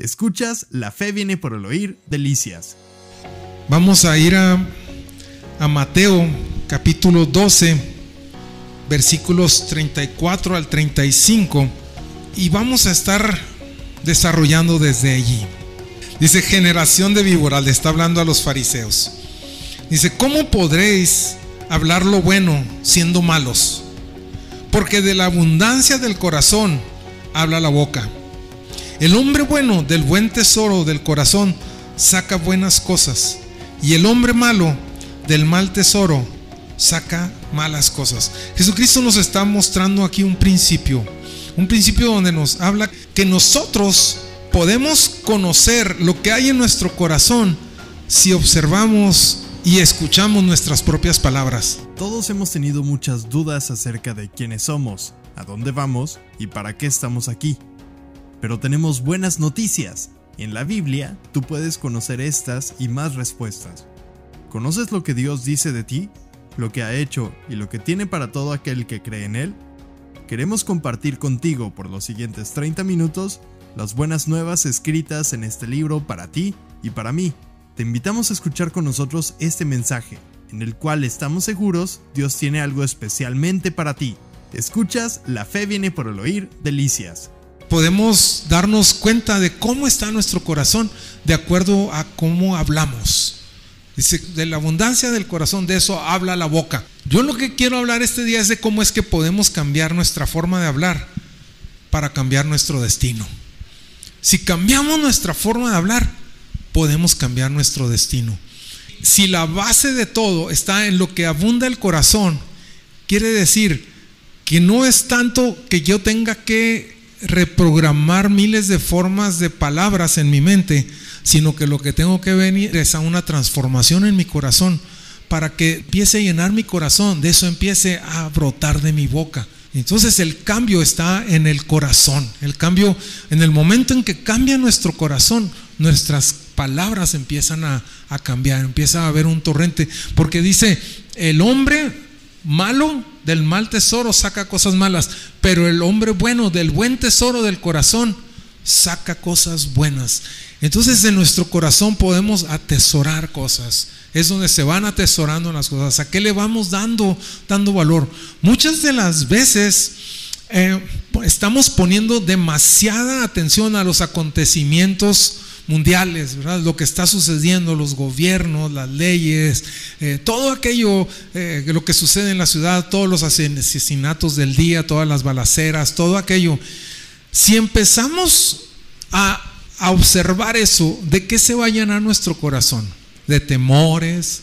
Escuchas La fe viene por el oír, delicias. Vamos a ir a, Mateo capítulo 12, versículos 34 al 35 y vamos a estar desarrollando desde allí. Dice, generación de víboras, le está hablando a los fariseos. Dice, ¿cómo podréis hablar lo bueno siendo malos? Porque de la abundancia del corazón habla la boca. El hombre bueno del buen tesoro del corazón saca buenas cosas. Y el hombre malo del mal tesoro saca malas cosas. Jesucristo nos está mostrando aquí un principio. Un principio donde nos habla que nosotros podemos conocer lo que hay en nuestro corazón si observamos y escuchamos nuestras propias palabras. Todos hemos tenido muchas dudas acerca de quiénes somos, a dónde vamos y para qué estamos aquí. Pero tenemos buenas noticias. En la Biblia tú puedes conocer estas y más respuestas. ¿Conoces lo que Dios dice de ti? ¿Lo que ha hecho y lo que tiene para todo aquel que cree en Él? Queremos compartir contigo por los siguientes 30 minutos las buenas nuevas escritas en este libro para ti y para mí. Te invitamos a escuchar con nosotros este mensaje, en el cual estamos seguros Dios tiene algo especialmente para ti. Escuchas, la fe viene por el oír, delicias podemos darnos cuenta de cómo está nuestro corazón de acuerdo a cómo hablamos. Dice, de la abundancia del corazón, de eso habla la boca. Yo lo que quiero hablar este día es de cómo es que podemos cambiar nuestra forma de hablar para cambiar nuestro destino. Si cambiamos nuestra forma de hablar, podemos cambiar nuestro destino. Si la base de todo está en lo que abunda el corazón, quiere decir que no es tanto que yo tenga que reprogramar miles de formas de palabras en mi mente, sino que lo que tengo que venir es a una transformación en mi corazón para que empiece a llenar mi corazón, de eso empiece a brotar de mi boca. Entonces el cambio está en el corazón, el cambio en el momento en que cambia nuestro corazón, nuestras palabras empiezan a, a cambiar, empieza a haber un torrente, porque dice, el hombre malo del mal tesoro saca cosas malas, pero el hombre bueno del buen tesoro del corazón saca cosas buenas. Entonces en nuestro corazón podemos atesorar cosas. Es donde se van atesorando las cosas. ¿A qué le vamos dando, dando valor? Muchas de las veces eh, estamos poniendo demasiada atención a los acontecimientos mundiales. Lo que está sucediendo, los gobiernos, las leyes, eh, todo aquello, eh, lo que sucede en la ciudad, todos los asesinatos del día, todas las balaceras, todo aquello. Si empezamos a, observar eso, ¿de qué se va a llenar nuestro corazón? De temores,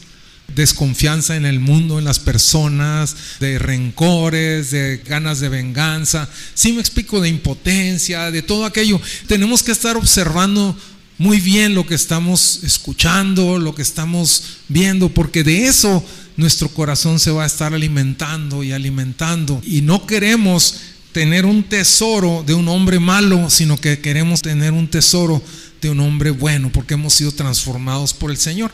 desconfianza en el mundo, en las personas, de rencores, de ganas de venganza, si me explico, de impotencia, de todo aquello. Tenemos que estar observando muy bien lo que estamos escuchando, lo que estamos viendo, porque de eso nuestro corazón se va a estar alimentando y alimentando. Y no queremos tener un tesoro de un hombre malo, sino que queremos tener un tesoro de un hombre bueno, porque hemos sido transformados por el Señor.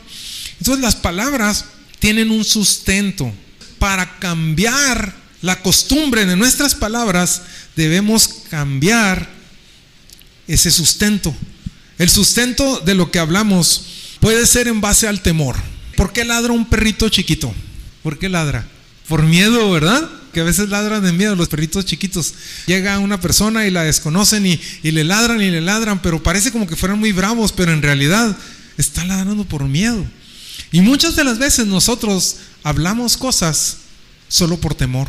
Entonces las palabras tienen un sustento. Para cambiar la costumbre de nuestras palabras, debemos cambiar ese sustento. El sustento de lo que hablamos puede ser en base al temor. ¿Por qué ladra un perrito chiquito? ¿Por qué ladra? Por miedo, ¿verdad? Que a veces ladran de miedo los perritos chiquitos. Llega una persona y la desconocen y, y, le ladran y le ladran, pero parece como que fueran muy bravos, pero en realidad está ladrando por miedo. Y muchas de las veces nosotros hablamos cosas solo por temor.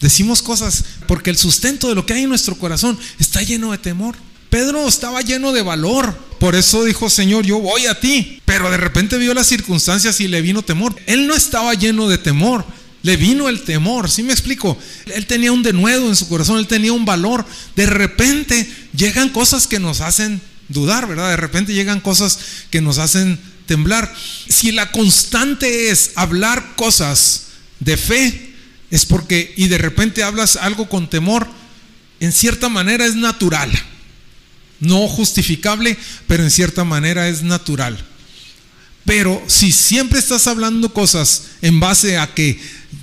Decimos cosas porque el sustento de lo que hay en nuestro corazón está lleno de temor. Pedro estaba lleno de valor. Por eso dijo, Señor, yo voy a ti. Pero de repente vio las circunstancias y le vino temor. Él no estaba lleno de temor. Le vino el temor, ¿sí me explico? Él tenía un denuedo en su corazón, él tenía un valor. De repente llegan cosas que nos hacen dudar, ¿verdad? De repente llegan cosas que nos hacen temblar. Si la constante es hablar cosas de fe, es porque, y de repente hablas algo con temor, en cierta manera es natural no justificable, pero en cierta manera es natural. Pero si siempre estás hablando cosas en base a que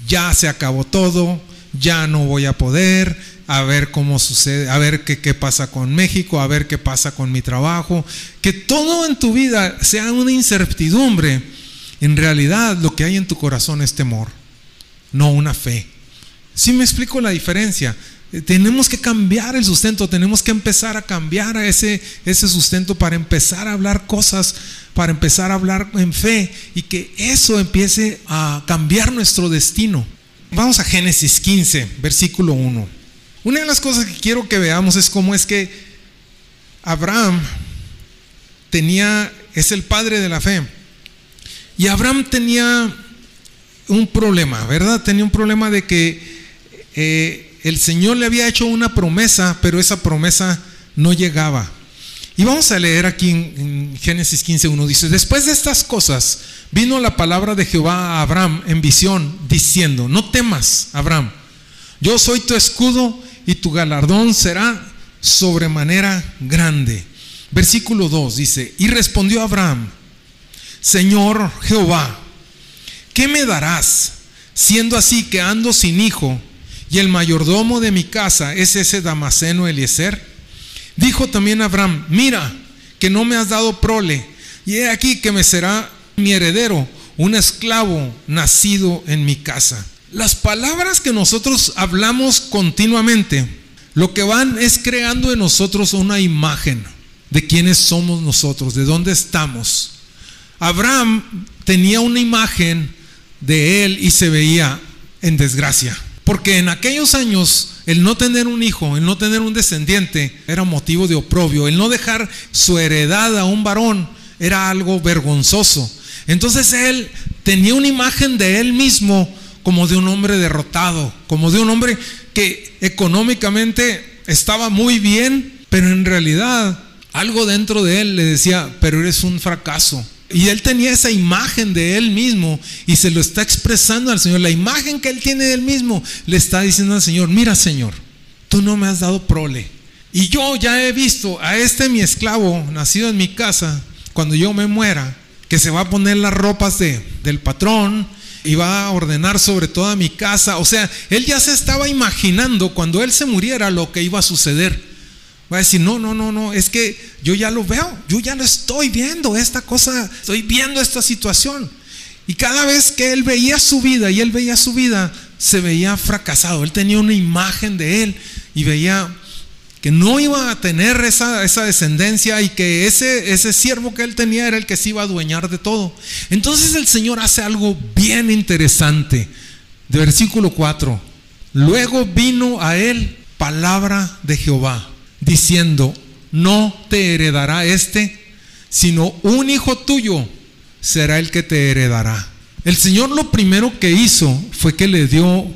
ya se acabó todo, ya no voy a poder, a ver cómo sucede, a ver qué, pasa con México, a ver qué pasa con mi trabajo. Que todo en tu vida sea una incertidumbre. En realidad lo que hay en tu corazón es temor, no una fe. Si me explico la diferencia? Tenemos que cambiar el sustento, tenemos que empezar a cambiar ese, ese sustento para empezar a hablar cosas, para empezar a hablar en fe y que eso empiece a cambiar nuestro destino. Vamos a Génesis 15, versículo 1. Una de las cosas que quiero que veamos es cómo es que Abraham tenía, es el padre de la fe. Y Abraham tenía un problema, ¿verdad? Tenía un problema de que eh, el Señor le había hecho una promesa, pero esa promesa no llegaba. Y vamos a leer aquí en, Génesis 15.1, dice, después de estas cosas vino la palabra de Jehová a Abraham en visión, diciendo, no temas, Abraham, yo soy tu escudo y tu galardón será sobremanera grande. Versículo 2 dice, y respondió Abraham, Señor Jehová, ¿qué me darás siendo así que ando sin hijo? Y el mayordomo de mi casa es ese Damaseno Eliezer. Dijo también Abraham, mira, que no me has dado prole, y he aquí que me será mi heredero, un esclavo nacido en mi casa. Las palabras que nosotros hablamos continuamente, lo que van es creando en nosotros una imagen de quiénes somos nosotros, de dónde estamos. Abraham tenía una imagen de él y se veía en desgracia. Porque en aquellos años el no tener un hijo, el no tener un descendiente, era motivo de oprobio. El no dejar su heredad a un varón era algo vergonzoso. Entonces él tenía una imagen de él mismo como de un hombre derrotado, como de un hombre que económicamente estaba muy bien, pero en realidad algo dentro de él le decía, pero eres un fracaso, y él tenía esa imagen de él mismo y se lo está expresando al Señor. La imagen que él tiene de él mismo le está diciendo al Señor, mira Señor, tú no me has dado prole. Y yo ya he visto a este mi esclavo nacido en mi casa, cuando yo me muera, que se va a poner las ropas de, del patrón y va a ordenar sobre toda mi casa. O sea, él ya se estaba imaginando cuando él se muriera lo que iba a suceder. Va a decir, no, no, no, no, es que yo ya lo veo, yo ya lo estoy viendo, esta cosa, estoy viendo esta situación. Y cada vez que él veía su vida y él veía su vida, se veía fracasado. Él tenía una imagen de él y veía que no iba a tener esa, esa descendencia y que ese, ese siervo que él tenía era el que se iba a adueñar de todo. Entonces el Señor hace algo bien interesante. De versículo 4. Luego vino a él palabra de Jehová diciendo, no te heredará este, sino un hijo tuyo será el que te heredará. El Señor lo primero que hizo fue que le dio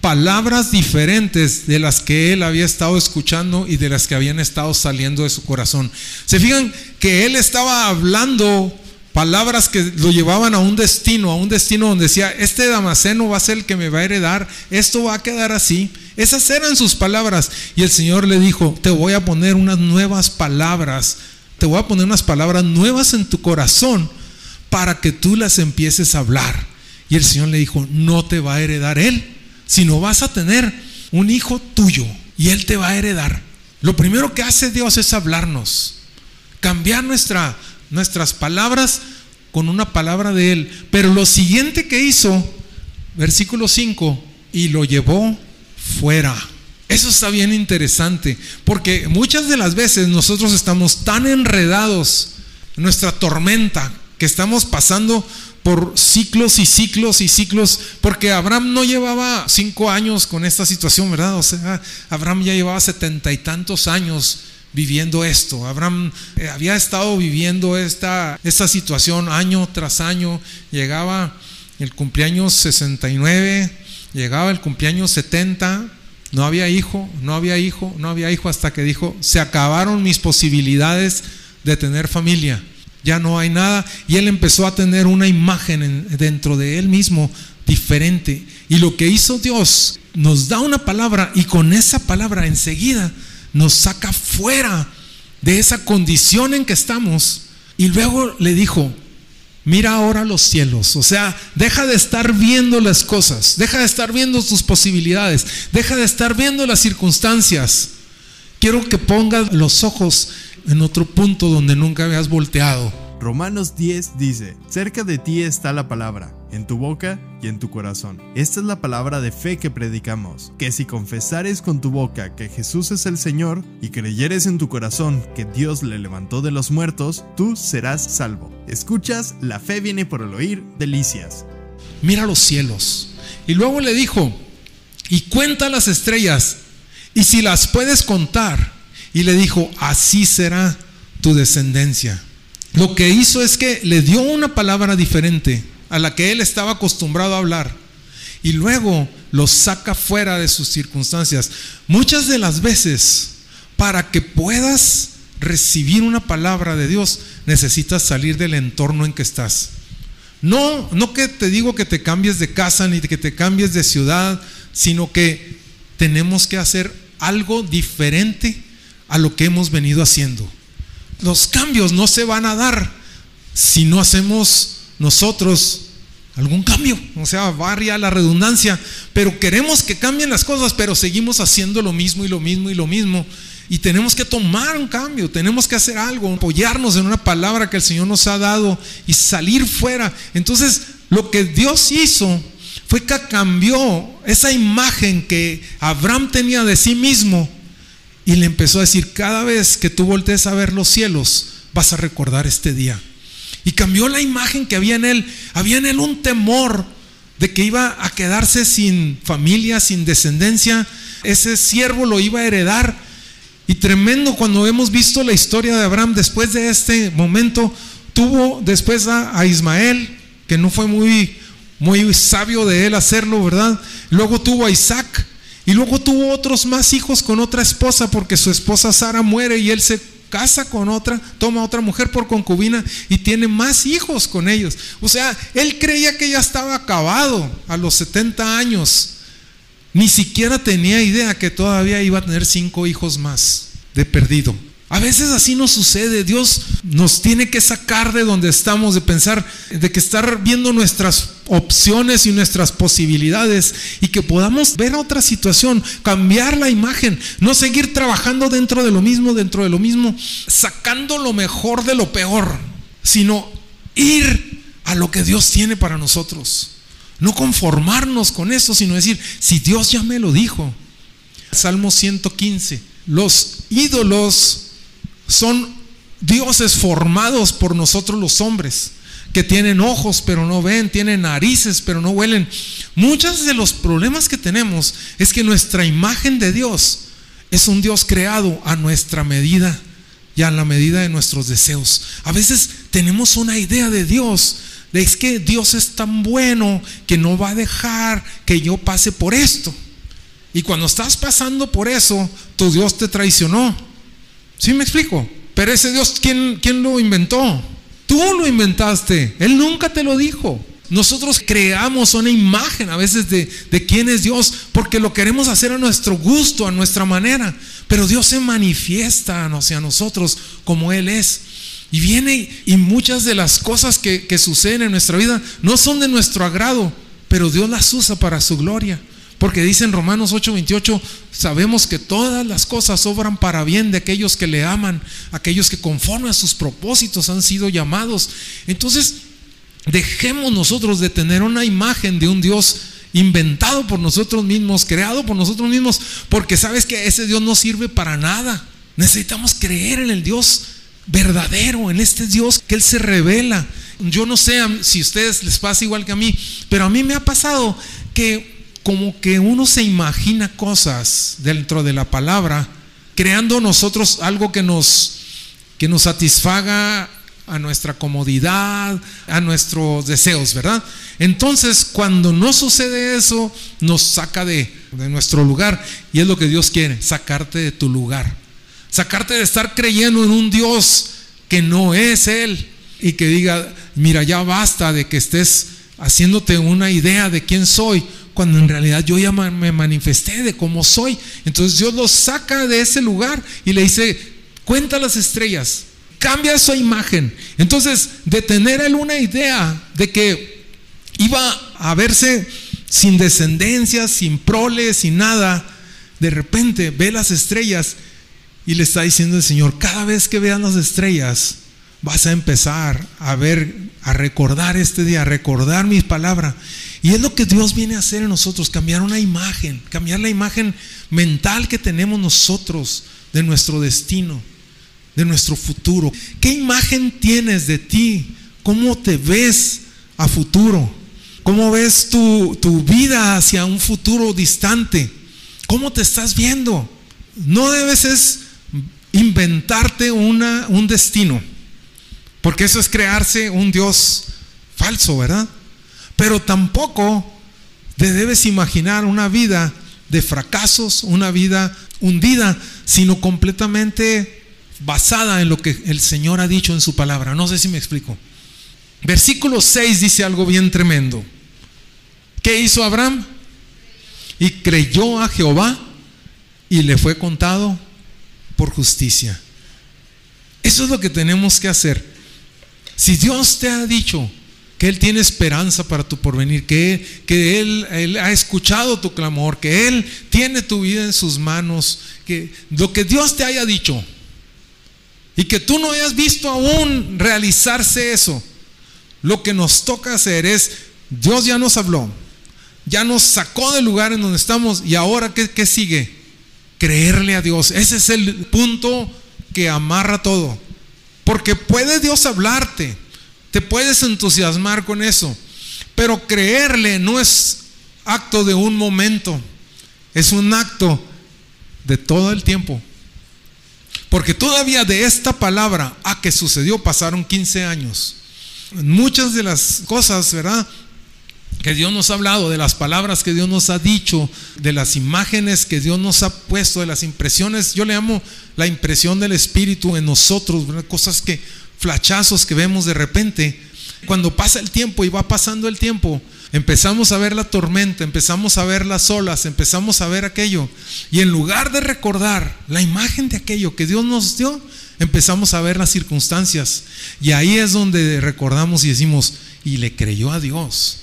palabras diferentes de las que él había estado escuchando y de las que habían estado saliendo de su corazón. Se fijan que él estaba hablando palabras que lo llevaban a un destino, a un destino donde decía, este Damaseno va a ser el que me va a heredar, esto va a quedar así. Esas eran sus palabras. Y el Señor le dijo, te voy a poner unas nuevas palabras, te voy a poner unas palabras nuevas en tu corazón para que tú las empieces a hablar. Y el Señor le dijo, no te va a heredar él, sino vas a tener un hijo tuyo y él te va a heredar. Lo primero que hace Dios es hablarnos, cambiar nuestra nuestras palabras con una palabra de Él. Pero lo siguiente que hizo, versículo 5, y lo llevó fuera. Eso está bien interesante, porque muchas de las veces nosotros estamos tan enredados en nuestra tormenta que estamos pasando por ciclos y ciclos y ciclos, porque Abraham no llevaba cinco años con esta situación, ¿verdad? O sea, Abraham ya llevaba setenta y tantos años viviendo esto. Abraham eh, había estado viviendo esta, esta situación año tras año. Llegaba el cumpleaños 69, llegaba el cumpleaños 70, no había hijo, no había hijo, no había hijo hasta que dijo, se acabaron mis posibilidades de tener familia. Ya no hay nada. Y él empezó a tener una imagen dentro de él mismo diferente. Y lo que hizo Dios, nos da una palabra y con esa palabra enseguida nos saca fuera de esa condición en que estamos. Y luego le dijo, Mira ahora los cielos, o sea, deja de estar viendo las cosas, deja de estar viendo tus posibilidades, deja de estar viendo las circunstancias. Quiero que pongas los ojos en otro punto donde nunca habías volteado. Romanos 10 dice, cerca de ti está la palabra, en tu boca y en tu corazón. Esta es la palabra de fe que predicamos, que si confesares con tu boca que Jesús es el Señor y creyeres en tu corazón que Dios le levantó de los muertos, tú serás salvo. Escuchas, la fe viene por el oír, delicias. Mira los cielos. Y luego le dijo, y cuenta las estrellas, y si las puedes contar. Y le dijo, así será tu descendencia lo que hizo es que le dio una palabra diferente a la que él estaba acostumbrado a hablar y luego lo saca fuera de sus circunstancias. Muchas de las veces, para que puedas recibir una palabra de Dios, necesitas salir del entorno en que estás. No, no que te digo que te cambies de casa ni que te cambies de ciudad, sino que tenemos que hacer algo diferente a lo que hemos venido haciendo los cambios no se van a dar si no hacemos nosotros algún cambio. O sea, varia la redundancia, pero queremos que cambien las cosas, pero seguimos haciendo lo mismo y lo mismo y lo mismo. Y tenemos que tomar un cambio, tenemos que hacer algo, apoyarnos en una palabra que el Señor nos ha dado y salir fuera. Entonces, lo que Dios hizo fue que cambió esa imagen que Abraham tenía de sí mismo y le empezó a decir, cada vez que tú voltees a ver los cielos, vas a recordar este día. Y cambió la imagen que había en él. Había en él un temor de que iba a quedarse sin familia, sin descendencia. Ese siervo lo iba a heredar. Y tremendo cuando hemos visto la historia de Abraham después de este momento, tuvo después a, Ismael, que no fue muy, muy sabio de él hacerlo, ¿verdad? Luego tuvo a Isaac, y luego tuvo otros más hijos con otra esposa porque su esposa Sara muere y él se casa con otra, toma otra mujer por concubina y tiene más hijos con ellos. O sea, él creía que ya estaba acabado a los 70 años. Ni siquiera tenía idea que todavía iba a tener cinco hijos más de perdido. A veces así nos sucede. Dios nos tiene que sacar de donde estamos, de pensar, de que estar viendo nuestras opciones y nuestras posibilidades y que podamos ver otra situación, cambiar la imagen, no seguir trabajando dentro de lo mismo, dentro de lo mismo, sacando lo mejor de lo peor, sino ir a lo que Dios tiene para nosotros. No conformarnos con eso, sino decir, si Dios ya me lo dijo. Salmo 115, los ídolos son dioses formados por nosotros los hombres, que tienen ojos pero no ven, tienen narices pero no huelen. Muchos de los problemas que tenemos es que nuestra imagen de Dios es un Dios creado a nuestra medida y a la medida de nuestros deseos. A veces tenemos una idea de Dios, de es que Dios es tan bueno que no va a dejar que yo pase por esto. Y cuando estás pasando por eso, tu Dios te traicionó. ¿Sí me explico? Pero ese Dios, ¿quién, quién lo inventó? Tú lo inventaste. Él nunca te lo dijo. Nosotros creamos una imagen a veces de, de, quién es Dios porque lo queremos hacer a nuestro gusto, a nuestra manera. Pero Dios se manifiesta hacia nosotros como Él es. Y viene y muchas de las cosas que, que suceden en nuestra vida no son de nuestro agrado, pero Dios las usa para su gloria. Porque dice en Romanos 8:28, sabemos que todas las cosas obran para bien de aquellos que le aman, aquellos que conforme a sus propósitos han sido llamados. Entonces, dejemos nosotros de tener una imagen de un Dios inventado por nosotros mismos, creado por nosotros mismos, porque sabes que ese Dios no sirve para nada. Necesitamos creer en el Dios verdadero, en este Dios que Él se revela. Yo no sé si a ustedes les pasa igual que a mí, pero a mí me ha pasado que como que uno se imagina cosas dentro de la palabra, creando nosotros algo que nos, que nos satisfaga a nuestra comodidad, a nuestros deseos, ¿verdad? Entonces, cuando no sucede eso, nos saca de, de nuestro lugar. Y es lo que Dios quiere, sacarte de tu lugar. Sacarte de estar creyendo en un Dios que no es Él. Y que diga, mira, ya basta de que estés haciéndote una idea de quién soy cuando en realidad yo ya me manifesté de cómo soy. Entonces Dios lo saca de ese lugar y le dice, cuenta las estrellas. cambia esa imagen. Entonces, de tener él una idea de que iba a verse sin descendencia, sin prole, sin nada, de repente ve las estrellas y le está diciendo el Señor, cada vez que veas las estrellas, vas a empezar a ver, a recordar este día, a recordar mis palabras. Y es lo que Dios viene a hacer en nosotros, cambiar una imagen, cambiar la imagen mental que tenemos nosotros de nuestro destino, de nuestro futuro. ¿Qué imagen tienes de ti? ¿Cómo te ves a futuro? ¿Cómo ves tu, tu vida hacia un futuro distante? ¿Cómo te estás viendo? No debes es inventarte una, un destino, porque eso es crearse un Dios falso, ¿verdad? Pero tampoco te debes imaginar una vida de fracasos, una vida hundida, sino completamente basada en lo que el Señor ha dicho en su palabra. No sé si me explico. Versículo 6 dice algo bien tremendo. ¿Qué hizo Abraham? Y creyó a Jehová y le fue contado por justicia. Eso es lo que tenemos que hacer. Si Dios te ha dicho que Él tiene esperanza para tu porvenir, que, que él, él, ha escuchado tu clamor, que Él tiene tu vida en sus manos, que lo que Dios te haya dicho y que tú no hayas visto aún realizarse eso, lo que nos toca hacer es, Dios ya nos habló, ya nos sacó del lugar en donde estamos y ahora ¿qué, qué sigue? Creerle a Dios. Ese es el punto que amarra todo. Porque puede Dios hablarte, te puedes entusiasmar con eso, pero creerle no es acto de un momento, es un acto de todo el tiempo. Porque todavía de esta palabra a que sucedió pasaron 15 años. Muchas de las cosas, ¿verdad? Que Dios nos ha hablado, de las palabras que Dios nos ha dicho, de las imágenes que Dios nos ha puesto, de las impresiones, yo le llamo la impresión del Espíritu en nosotros, cosas que, flachazos que vemos de repente. Cuando pasa el tiempo y va pasando el tiempo, empezamos a ver la tormenta, empezamos a ver las olas, empezamos a ver aquello. Y en lugar de recordar la imagen de aquello que Dios nos dio, empezamos a ver las circunstancias. Y ahí es donde recordamos y decimos, y le creyó a Dios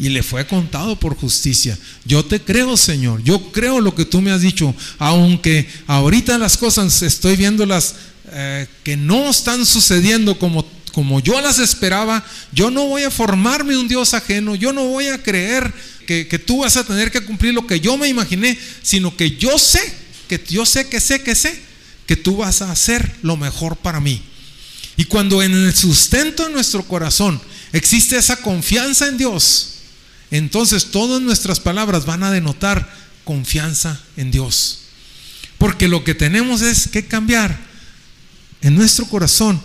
y le fue contado por justicia. Yo te creo, Señor. Yo creo lo que tú me has dicho. Aunque ahorita las cosas estoy viéndolas eh, que no están sucediendo como, como yo las esperaba, yo no voy a formarme un Dios ajeno. Yo no voy a creer que, que tú vas a tener que cumplir lo que yo me imaginé, sino que yo sé, que yo sé, que sé, que sé, que tú vas a hacer lo mejor para mí. Y cuando en el sustento de nuestro corazón existe esa confianza en Dios, entonces todas nuestras palabras van a denotar confianza en Dios. Porque lo que tenemos es que cambiar en nuestro corazón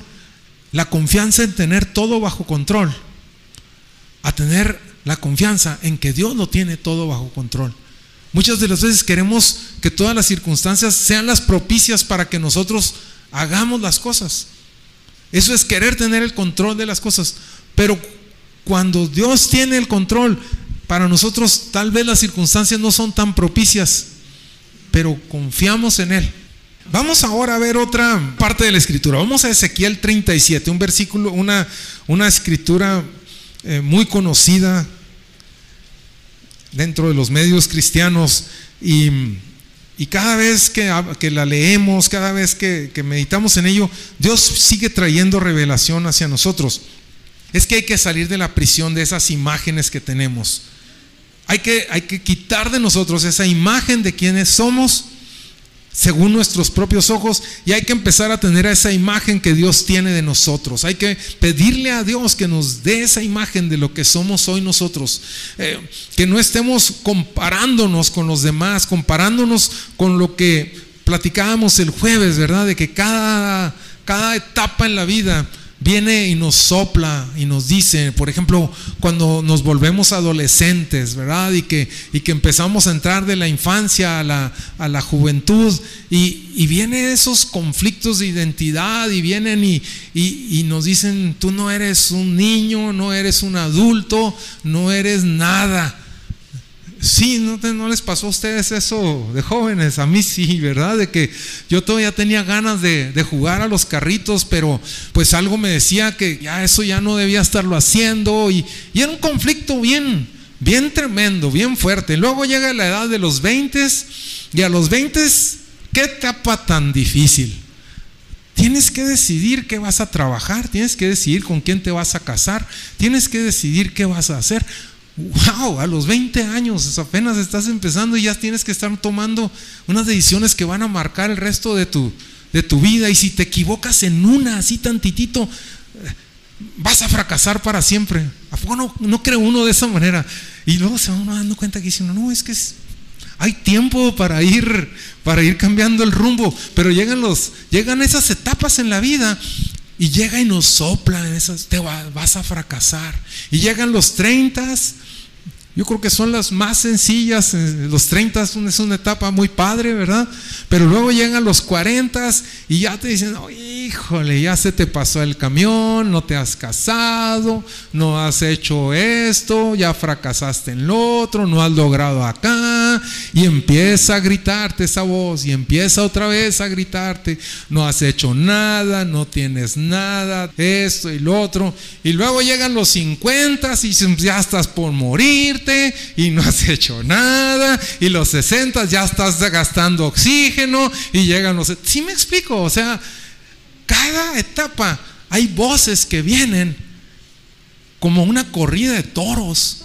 la confianza en tener todo bajo control, a tener la confianza en que Dios lo tiene todo bajo control. Muchas de las veces queremos que todas las circunstancias sean las propicias para que nosotros hagamos las cosas. Eso es querer tener el control de las cosas. Pero cuando Dios tiene el control, para nosotros tal vez las circunstancias no son tan propicias, pero confiamos en Él. Vamos ahora a ver otra parte de la escritura. Vamos a Ezequiel 37, un versículo, una, una escritura eh, muy conocida dentro de los medios cristianos y, y cada vez que, que, la leemos, cada vez que, que meditamos en ello, Dios sigue trayendo revelación hacia nosotros es que hay que salir de la prisión de esas imágenes que tenemos. Hay que, hay que quitar de nosotros esa imagen de quienes somos según nuestros propios ojos y hay que empezar a tener esa imagen que Dios tiene de nosotros. Hay que pedirle a Dios que nos dé esa imagen de lo que somos hoy nosotros. Eh, que no estemos comparándonos con los demás, comparándonos con lo que platicábamos el jueves, ¿verdad? De que cada, cada etapa en la vida viene y nos sopla y nos dice, por ejemplo, cuando nos volvemos adolescentes, ¿verdad? Y que, y que empezamos a entrar de la infancia a la, a la juventud y, y vienen esos conflictos de identidad y vienen y, y, y nos dicen, tú no eres un niño, no eres un adulto, no eres nada. Sí, ¿no, ¿no, les pasó a ustedes eso de jóvenes? A mí sí, ¿verdad? De que yo todavía tenía ganas de, de, jugar a los carritos, pero pues algo me decía que ya eso ya no debía estarlo haciendo y, y era un conflicto bien, bien tremendo, bien fuerte. Luego llega la edad de los 20 y a los 20, ¿qué etapa tan difícil? Tienes que decidir qué vas a trabajar, tienes que decidir con quién te vas a casar, tienes que decidir qué vas a hacer. ¡Wow! A los 20 años apenas estás empezando y ya tienes que estar tomando unas decisiones que van a marcar el resto de tu, de tu vida. Y si te equivocas en una, así tantitito, eh, vas a fracasar para siempre. ¿A poco no, no cree uno de esa manera? Y luego se va uno dando cuenta que dice, no, es que hay tiempo para ir, para ir cambiando el rumbo, pero llegan, los, llegan esas etapas en la vida y llega y nos sopla en esas, te vas a fracasar. Y llegan los 30, yo creo que son las más sencillas, eh, los 30 es una etapa muy padre, ¿verdad? Pero luego llegan los 40 y ya te dicen, híjole, ya se te pasó el camión, no te has casado, no has hecho esto, ya fracasaste en lo otro, no has logrado acá. Y empieza a gritarte esa voz y empieza otra vez a gritarte, no has hecho nada, no tienes nada, esto y lo otro. Y luego llegan los 50 y ya estás por morirte y no has hecho nada. Y los 60 ya estás gastando oxígeno y llegan los... ¿Sí me explico? O sea, cada etapa hay voces que vienen como una corrida de toros.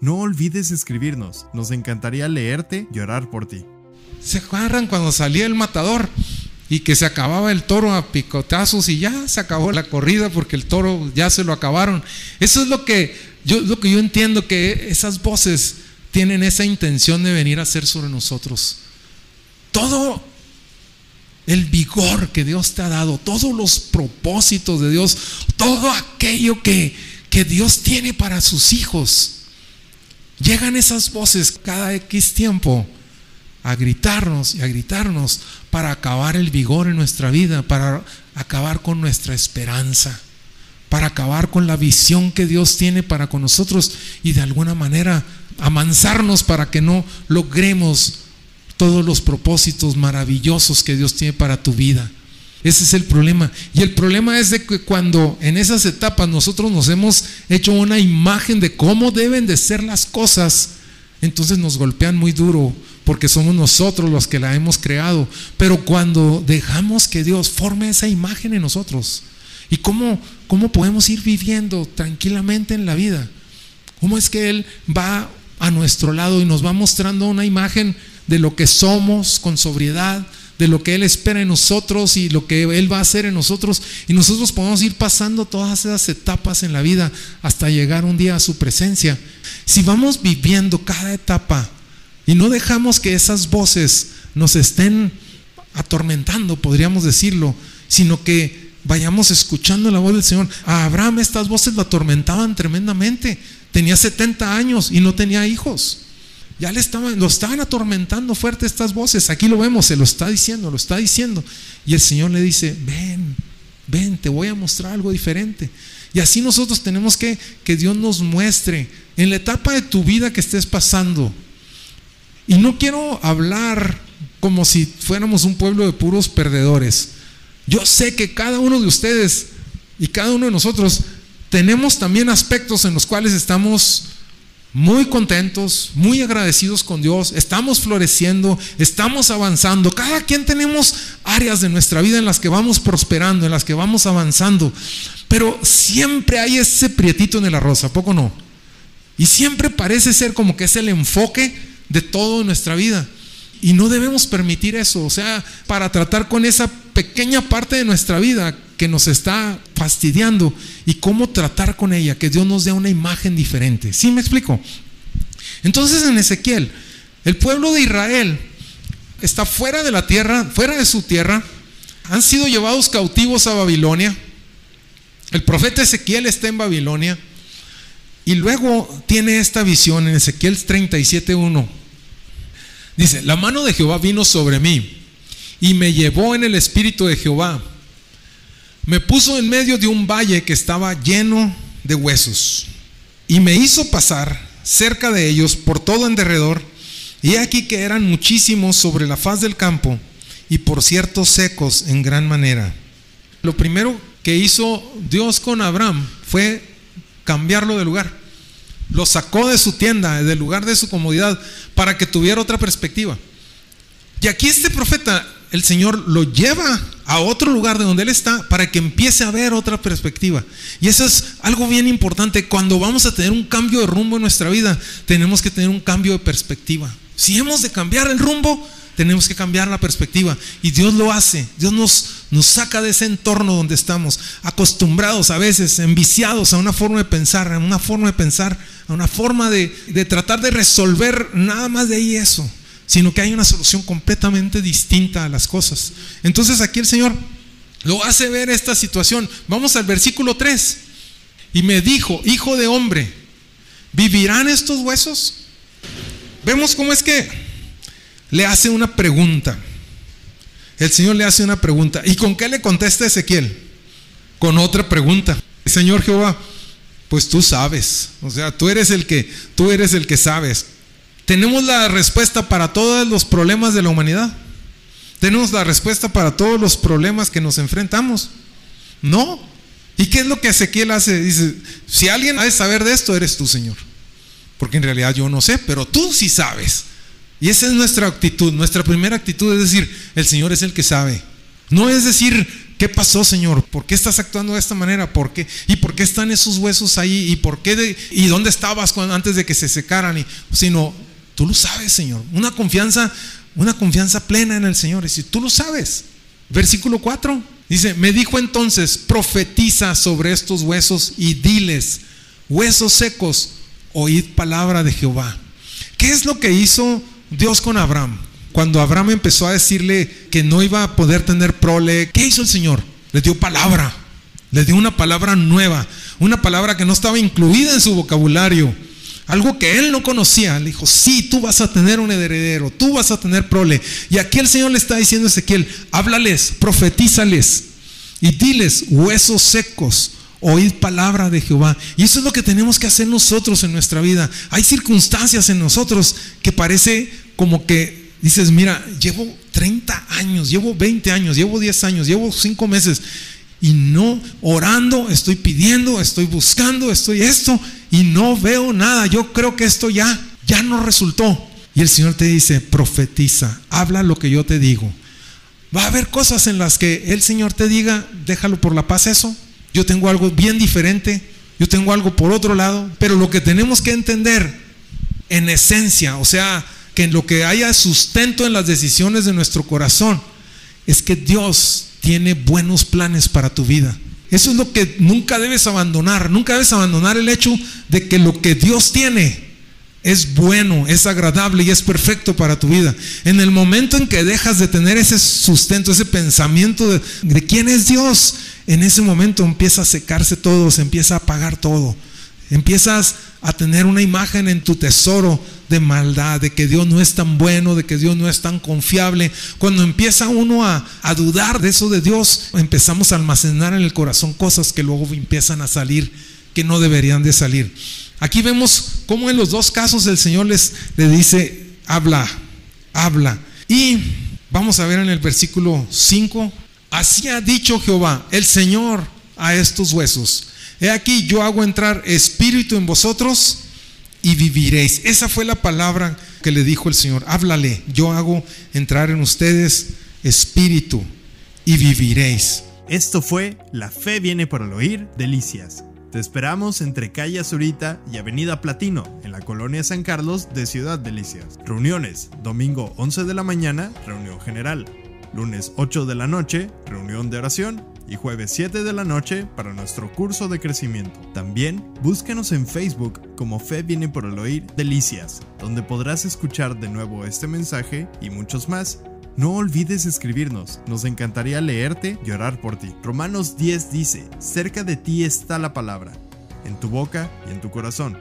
No olvides escribirnos, nos encantaría leerte y orar por ti. ¿Se agarran cuando salía el matador? y que se acababa el toro a picotazos y ya se acabó la corrida porque el toro ya se lo acabaron. Eso es lo que yo, lo que yo entiendo que esas voces tienen esa intención de venir a hacer sobre nosotros. Todo el vigor que Dios te ha dado, todos los propósitos de Dios, todo aquello que, que Dios tiene para sus hijos. Llegan esas voces cada X tiempo a gritarnos y a gritarnos para acabar el vigor en nuestra vida, para acabar con nuestra esperanza, para acabar con la visión que Dios tiene para con nosotros y de alguna manera amansarnos para que no logremos todos los propósitos maravillosos que Dios tiene para tu vida. Ese es el problema. Y el problema es de que cuando en esas etapas nosotros nos hemos hecho una imagen de cómo deben de ser las cosas, entonces nos golpean muy duro porque somos nosotros los que la hemos creado. Pero cuando dejamos que Dios forme esa imagen en nosotros, ¿y cómo, cómo podemos ir viviendo tranquilamente en la vida? ¿Cómo es que Él va a nuestro lado y nos va mostrando una imagen de lo que somos con sobriedad, de lo que Él espera en nosotros y lo que Él va a hacer en nosotros. Y nosotros podemos ir pasando todas esas etapas en la vida hasta llegar un día a su presencia. Si vamos viviendo cada etapa y no dejamos que esas voces nos estén atormentando, podríamos decirlo, sino que vayamos escuchando la voz del Señor. A Abraham estas voces lo atormentaban tremendamente. Tenía 70 años y no tenía hijos. Ya le estaban, lo estaban atormentando fuerte estas voces. Aquí lo vemos, se lo está diciendo, lo está diciendo. Y el Señor le dice, ven, ven, te voy a mostrar algo diferente. Y así nosotros tenemos que que Dios nos muestre en la etapa de tu vida que estés pasando, y no quiero hablar como si fuéramos un pueblo de puros perdedores. Yo sé que cada uno de ustedes y cada uno de nosotros tenemos también aspectos en los cuales estamos muy contentos, muy agradecidos con Dios, estamos floreciendo, estamos avanzando. Cada quien tenemos áreas de nuestra vida en las que vamos prosperando, en las que vamos avanzando. Pero siempre hay ese prietito en el arroz, ¿a poco no? Y siempre parece ser como que es el enfoque de todo en nuestra vida. Y no debemos permitir eso, o sea, para tratar con esa pequeña parte de nuestra vida que nos está fastidiando y cómo tratar con ella, que Dios nos dé una imagen diferente. ¿Sí me explico? Entonces en Ezequiel, el pueblo de Israel está fuera de la tierra, fuera de su tierra, han sido llevados cautivos a Babilonia. El profeta Ezequiel está en Babilonia y luego tiene esta visión en Ezequiel 37.1. Dice, la mano de Jehová vino sobre mí y me llevó en el espíritu de Jehová. Me puso en medio de un valle que estaba lleno de huesos y me hizo pasar cerca de ellos por todo en derredor. Y aquí que eran muchísimos sobre la faz del campo y por cierto secos en gran manera. Lo primero que hizo Dios con Abraham fue cambiarlo de lugar. Lo sacó de su tienda, del lugar de su comodidad, para que tuviera otra perspectiva. Y aquí este profeta, el Señor lo lleva a otro lugar de donde Él está para que empiece a ver otra perspectiva. Y eso es algo bien importante. Cuando vamos a tener un cambio de rumbo en nuestra vida, tenemos que tener un cambio de perspectiva. Si hemos de cambiar el rumbo, tenemos que cambiar la perspectiva. Y Dios lo hace. Dios nos, nos saca de ese entorno donde estamos, acostumbrados a veces, enviciados a una forma de pensar, a una forma de pensar, a una forma de, de tratar de resolver nada más de ahí eso, sino que hay una solución completamente distinta a las cosas. Entonces aquí el Señor lo hace ver esta situación. Vamos al versículo 3. Y me dijo, hijo de hombre, ¿vivirán estos huesos? Vemos cómo es que le hace una pregunta. El Señor le hace una pregunta. ¿Y con qué le contesta Ezequiel? Con otra pregunta. Señor Jehová, pues tú sabes. O sea, tú eres el que, tú eres el que sabes. ¿Tenemos la respuesta para todos los problemas de la humanidad? ¿Tenemos la respuesta para todos los problemas que nos enfrentamos? No. ¿Y qué es lo que Ezequiel hace? Dice, si alguien ha de saber de esto, eres tú, Señor. Porque en realidad yo no sé, pero tú sí sabes. Y esa es nuestra actitud. Nuestra primera actitud es decir, el Señor es el que sabe. No es decir, ¿qué pasó, Señor? ¿Por qué estás actuando de esta manera? ¿Por qué? ¿Y por qué están esos huesos ahí? ¿Y por qué y dónde estabas antes de que se secaran? Sino, tú lo sabes, Señor. Una confianza, una confianza plena en el Señor. Y si tú lo sabes. Versículo 4 dice, me dijo entonces, profetiza sobre estos huesos y diles, huesos secos, oíd palabra de Jehová. ¿Qué es lo que hizo Dios con Abraham. Cuando Abraham empezó a decirle que no iba a poder tener prole, ¿qué hizo el Señor? Le dio palabra. Le dio una palabra nueva, una palabra que no estaba incluida en su vocabulario, algo que él no conocía. Le dijo, sí, tú vas a tener un heredero, tú vas a tener prole. Y aquí el Señor le está diciendo a Ezequiel, háblales, profetízales y diles, huesos secos, oíd palabra de Jehová. Y eso es lo que tenemos que hacer nosotros en nuestra vida. Hay circunstancias en nosotros que parece como que dices, mira, llevo 30 años, llevo 20 años, llevo 10 años, llevo 5 meses y no orando, estoy pidiendo, estoy buscando, estoy esto y no veo nada. Yo creo que esto ya ya no resultó. Y el Señor te dice, profetiza, habla lo que yo te digo. Va a haber cosas en las que el Señor te diga, déjalo por la paz eso, yo tengo algo bien diferente, yo tengo algo por otro lado, pero lo que tenemos que entender en esencia, o sea, que en lo que haya sustento en las decisiones de nuestro corazón, es que Dios tiene buenos planes para tu vida. Eso es lo que nunca debes abandonar, nunca debes abandonar el hecho de que lo que Dios tiene es bueno, es agradable y es perfecto para tu vida. En el momento en que dejas de tener ese sustento, ese pensamiento de, quién es Dios, en ese momento empieza a secarse todo, se empieza a apagar todo. Empiezas a tener una imagen en tu tesoro de maldad, de que Dios no es tan bueno, de que Dios no es tan confiable. Cuando empieza uno a, a, dudar de eso de Dios, empezamos a almacenar en el corazón cosas que luego empiezan a salir que no deberían de salir. Aquí vemos cómo en los dos casos el Señor les le dice, habla, habla. Y vamos a ver en el versículo 5, Así ha dicho Jehová, el Señor, a estos huesos. He aquí, yo hago entrar espíritu en vosotros y viviréis. Esa fue la palabra que le dijo el Señor. Háblale, yo hago entrar en ustedes espíritu y viviréis. Esto fue La Fe viene por el oír, Delicias. Te esperamos entre calle Azurita y Avenida Platino, en la colonia San Carlos de Ciudad Delicias. Reuniones, domingo 11 de la mañana, reunión general. Lunes 8 de la noche, reunión de oración. Y jueves 7 de la noche para nuestro curso de crecimiento. También búscanos en Facebook como Fe viene por el oír Delicias, donde podrás escuchar de nuevo este mensaje y muchos más. No olvides escribirnos, nos encantaría leerte y orar por ti. Romanos 10 dice, cerca de ti está la palabra, en tu boca y en tu corazón.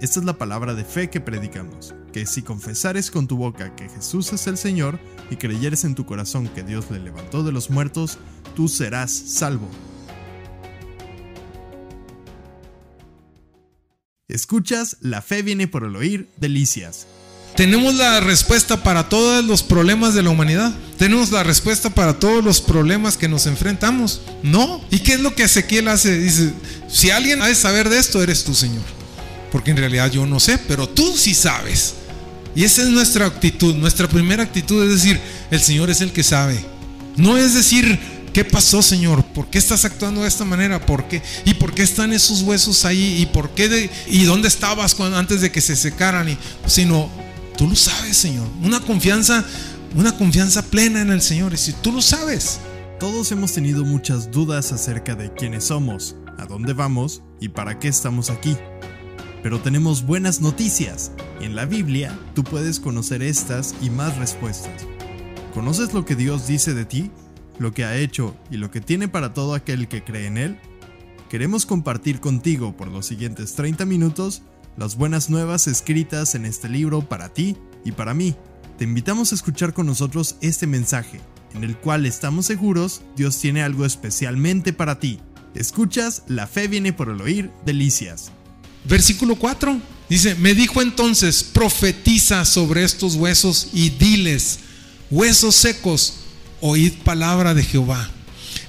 Esta es la palabra de fe que predicamos, que si confesares con tu boca que Jesús es el Señor y creyeres en tu corazón que Dios le levantó de los muertos, tú serás salvo. Escuchas La fe viene por el oír, delicias. Tenemos la respuesta para todos los problemas de la humanidad. Tenemos la respuesta para todos los problemas que nos enfrentamos. No. ¿Y qué es lo que Ezequiel hace? Dice, si alguien ha de saber de esto, eres tú, Señor. Porque en realidad yo no sé, pero tú sí sabes. Y esa es nuestra actitud. Nuestra primera actitud es decir, el Señor es el que sabe. No es decir, ¿Qué pasó, Señor? ¿Por qué estás actuando de esta manera? ¿Por qué? ¿Y por qué están esos huesos ahí? ¿Y por qué y dónde estabas cuando, antes de que se secaran? Y, sino, tú lo sabes, Señor. Una confianza, una confianza plena en el Señor. Y si tú lo sabes. Todos hemos tenido muchas dudas acerca de quiénes somos, a dónde vamos y para qué estamos aquí. Pero tenemos buenas noticias. En la Biblia tú puedes conocer estas y más respuestas. ¿Conoces lo que Dios dice de ti? Lo que ha hecho y lo que tiene para todo aquel que cree en Él, queremos compartir contigo por los siguientes 30 minutos las buenas nuevas escritas en este libro para ti y para mí. Te invitamos a escuchar con nosotros este mensaje, en el cual estamos seguros Dios tiene algo especialmente para ti. Escuchas, la fe viene por el oír, delicias. Versículo 4 dice, me dijo entonces, profetiza sobre estos huesos y diles, huesos secos, oíd palabra de Jehová.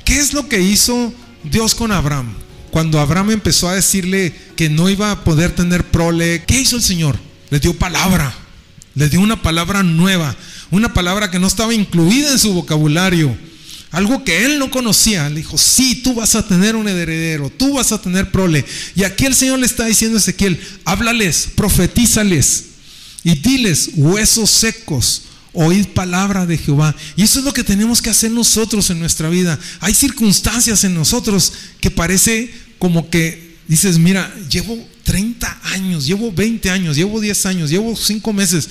¿Qué es lo que hizo Dios con Abraham? Cuando Abraham empezó a decirle que no iba a poder tener prole, ¿qué hizo el Señor? Le dio palabra, le dio una palabra nueva, una palabra que no estaba incluida en su vocabulario, algo que él no conocía. Le dijo, sí, tú vas a tener un heredero, tú vas a tener prole. Y aquí el Señor le está diciendo a Ezequiel, háblales, profetízales y diles, huesos secos, Oíd palabra de Jehová. Y eso es lo que tenemos que hacer nosotros en nuestra vida. Hay circunstancias en nosotros que parece como que dices, mira, llevo 30 años, llevo 20 años, llevo 10 años, llevo 5 meses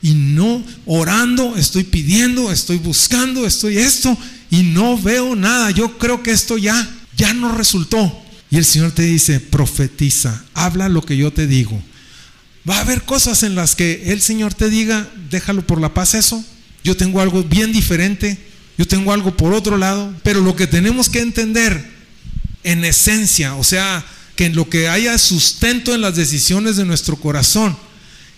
y no orando, estoy pidiendo, estoy buscando, estoy esto y no veo nada. Yo creo que esto ya, ya no resultó. Y el Señor te dice, profetiza, habla lo que yo te digo. Va a haber cosas en las que el Señor te diga, déjalo por la paz eso. Yo tengo algo bien diferente, yo tengo algo por otro lado, pero lo que tenemos que entender en esencia, o sea, que en lo que haya sustento en las decisiones de nuestro corazón,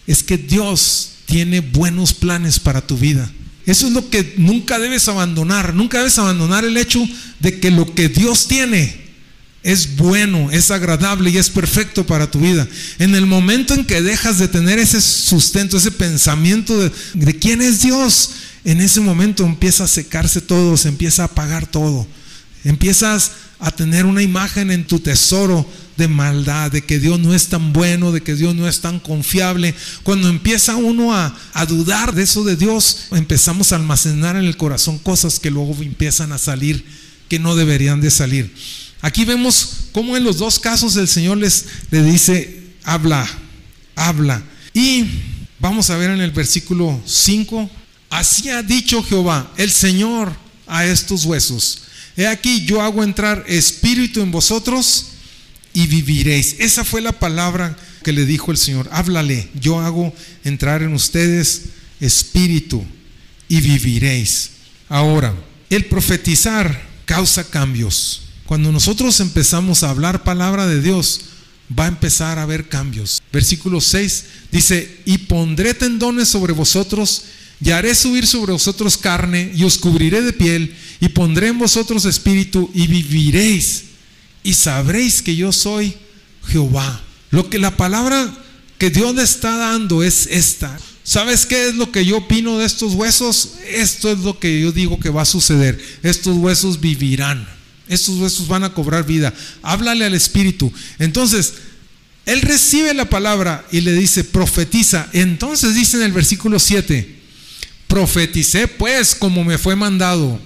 es que Dios tiene buenos planes para tu vida. Eso es lo que nunca debes abandonar, nunca debes abandonar el hecho de que lo que Dios tiene es bueno, es agradable y es perfecto para tu vida. En el momento en que dejas de tener ese sustento, ese pensamiento de, quién es Dios, en ese momento empieza a secarse todo, se empieza a apagar todo. Empiezas a tener una imagen en tu tesoro de maldad, de que Dios no es tan bueno, de que Dios no es tan confiable. Cuando empieza uno a, a, dudar de eso de Dios, empezamos a almacenar en el corazón cosas que luego empiezan a salir que no deberían de salir. Aquí vemos cómo en los dos casos el Señor les le dice, habla, habla. Y vamos a ver en el versículo 5, así ha dicho Jehová, el Señor a estos huesos. He aquí yo hago entrar espíritu en vosotros y viviréis. Esa fue la palabra que le dijo el Señor. Háblale, yo hago entrar en ustedes espíritu y viviréis. Ahora, el profetizar causa cambios. Cuando nosotros empezamos a hablar palabra de Dios, va a empezar a haber cambios. Versículo 6 dice, y pondré tendones sobre vosotros, y haré subir sobre vosotros carne, y os cubriré de piel, y pondré en vosotros espíritu, y viviréis, y sabréis que yo soy Jehová. Lo que la palabra que Dios le está dando es esta. ¿Sabes qué es lo que yo opino de estos huesos? Esto es lo que yo digo que va a suceder. Estos huesos vivirán. Estos huesos van a cobrar vida. Háblale al Espíritu. Entonces, él recibe la palabra y le dice, profetiza. Entonces dice en el versículo 7, profeticé pues como me fue mandado.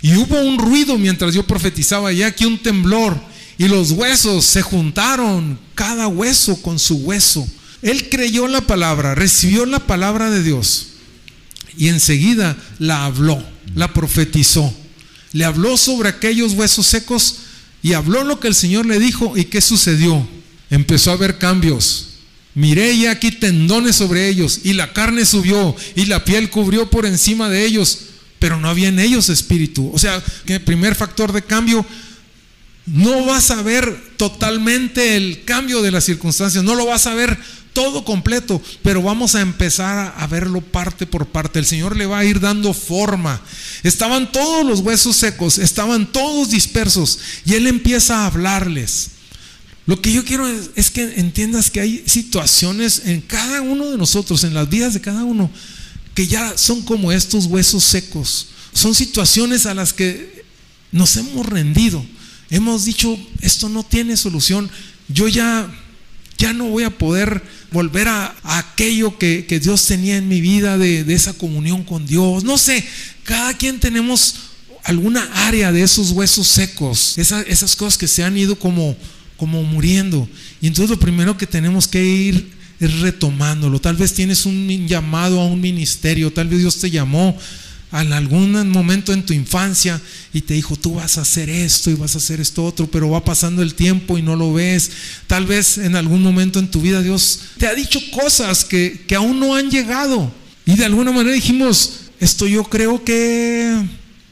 Y hubo un ruido mientras yo profetizaba, y aquí un temblor, y los huesos se juntaron, cada hueso con su hueso. Él creyó la palabra, recibió la palabra de Dios, y enseguida la habló, la profetizó. Le habló sobre aquellos huesos secos y habló lo que el Señor le dijo. ¿Y qué sucedió? Empezó a haber cambios. Miré y aquí tendones sobre ellos, y la carne subió, y la piel cubrió por encima de ellos, pero no había en ellos espíritu. O sea, que el primer factor de cambio, no vas a ver totalmente el cambio de las circunstancias, no lo vas a ver todo completo, pero vamos a empezar a, verlo parte por parte. El Señor le va a ir dando forma. Estaban todos los huesos secos, estaban todos dispersos, y Él empieza a hablarles. Lo que yo quiero es, que entiendas que hay situaciones en cada uno de nosotros, en las vidas de cada uno, que ya son como estos huesos secos. Son situaciones a las que nos hemos rendido. Hemos dicho, esto no tiene solución. Yo ya, ya no voy a poder volver a, aquello que, Dios tenía en mi vida de, esa comunión con Dios. No sé, cada quien tenemos alguna área de esos huesos secos, esas cosas que se han ido como como muriendo. Y entonces lo primero que tenemos que ir es retomándolo. Tal vez tienes un llamado a un ministerio, tal vez Dios te llamó en algún momento en tu infancia y te dijo, tú vas a hacer esto y vas a hacer esto otro, pero va pasando el tiempo y no lo ves. Tal vez en algún momento en tu vida Dios te ha dicho cosas que, que aún no han llegado. Y de alguna manera dijimos, esto yo creo que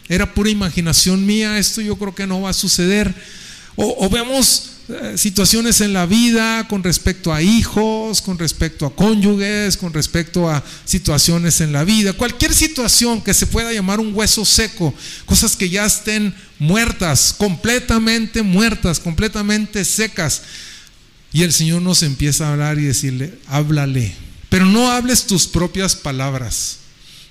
era pura imaginación mía, esto yo creo que no va a suceder. O, o vemos situaciones en la vida con respecto a hijos, con respecto a cónyuges, con respecto a situaciones en la vida, cualquier situación que se pueda llamar un hueso seco, cosas que ya estén muertas, completamente muertas, completamente secas. Y el Señor nos empieza a hablar y decirle, háblale, pero no hables tus propias palabras.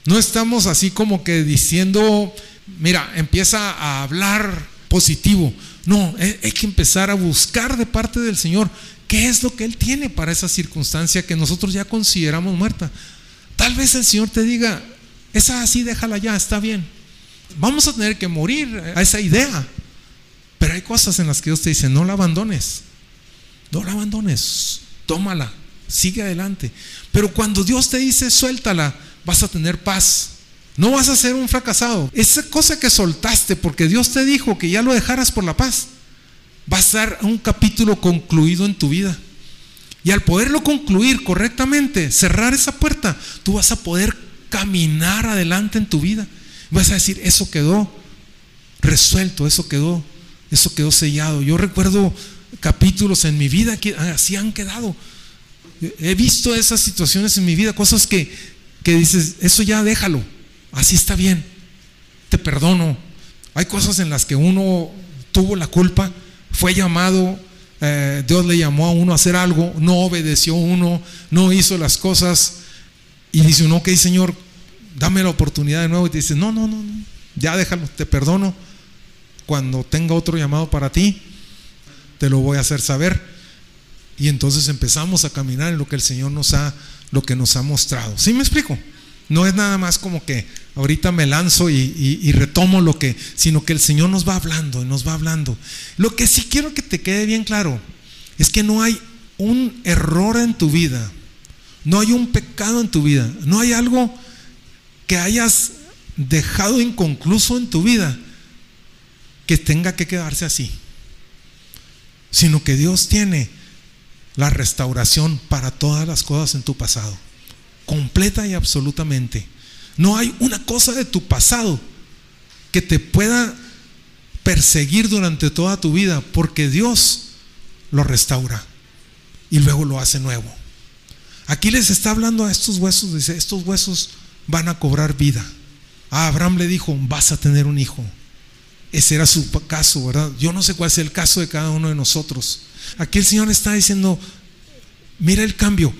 No estamos así como que diciendo, mira, empieza a hablar positivo. No, hay que empezar a buscar de parte del Señor qué es lo que Él tiene para esa circunstancia que nosotros ya consideramos muerta. Tal vez el Señor te diga, esa así déjala ya, está bien. Vamos a tener que morir a esa idea. Pero hay cosas en las que Dios te dice, no la abandones. No la abandones. Tómala. Sigue adelante. Pero cuando Dios te dice, suéltala, vas a tener paz. No vas a ser un fracasado. Esa cosa que soltaste porque Dios te dijo que ya lo dejaras por la paz, va a ser un capítulo concluido en tu vida. Y al poderlo concluir correctamente, cerrar esa puerta, tú vas a poder caminar adelante en tu vida. Vas a decir, eso quedó resuelto, eso quedó, eso quedó sellado. Yo recuerdo capítulos en mi vida que así han quedado. He visto esas situaciones en mi vida, cosas que, que dices, eso ya déjalo así está bien, te perdono. Hay cosas en las que uno tuvo la culpa, fue llamado, eh, Dios le llamó a uno a hacer algo, no obedeció uno, no hizo las cosas y dice uno, ok Señor, dame la oportunidad de nuevo y te dice, no, no, no, no, ya déjalo, te perdono. Cuando tenga otro llamado para ti, te lo voy a hacer saber. Y entonces empezamos a caminar en lo que el Señor nos ha, lo que nos ha mostrado. ¿Sí me explico? No es nada más como que ahorita me lanzo y, retomo lo que, sino que el Señor nos va hablando y nos va hablando. Lo que sí quiero que te quede bien claro es que no hay un error en tu vida, no hay un pecado en tu vida, no hay algo que hayas dejado inconcluso en tu vida que tenga que quedarse así, sino que Dios tiene la restauración para todas las cosas en tu pasado completa y absolutamente. No hay una cosa de tu pasado que te pueda perseguir durante toda tu vida, porque Dios lo restaura y luego lo hace nuevo. Aquí les está hablando a estos huesos, dice, estos huesos van a cobrar vida. A Abraham le dijo, vas a tener un hijo. Ese era su caso, ¿verdad? Yo no sé cuál es el caso de cada uno de nosotros. Aquí el Señor está diciendo, mira el cambio,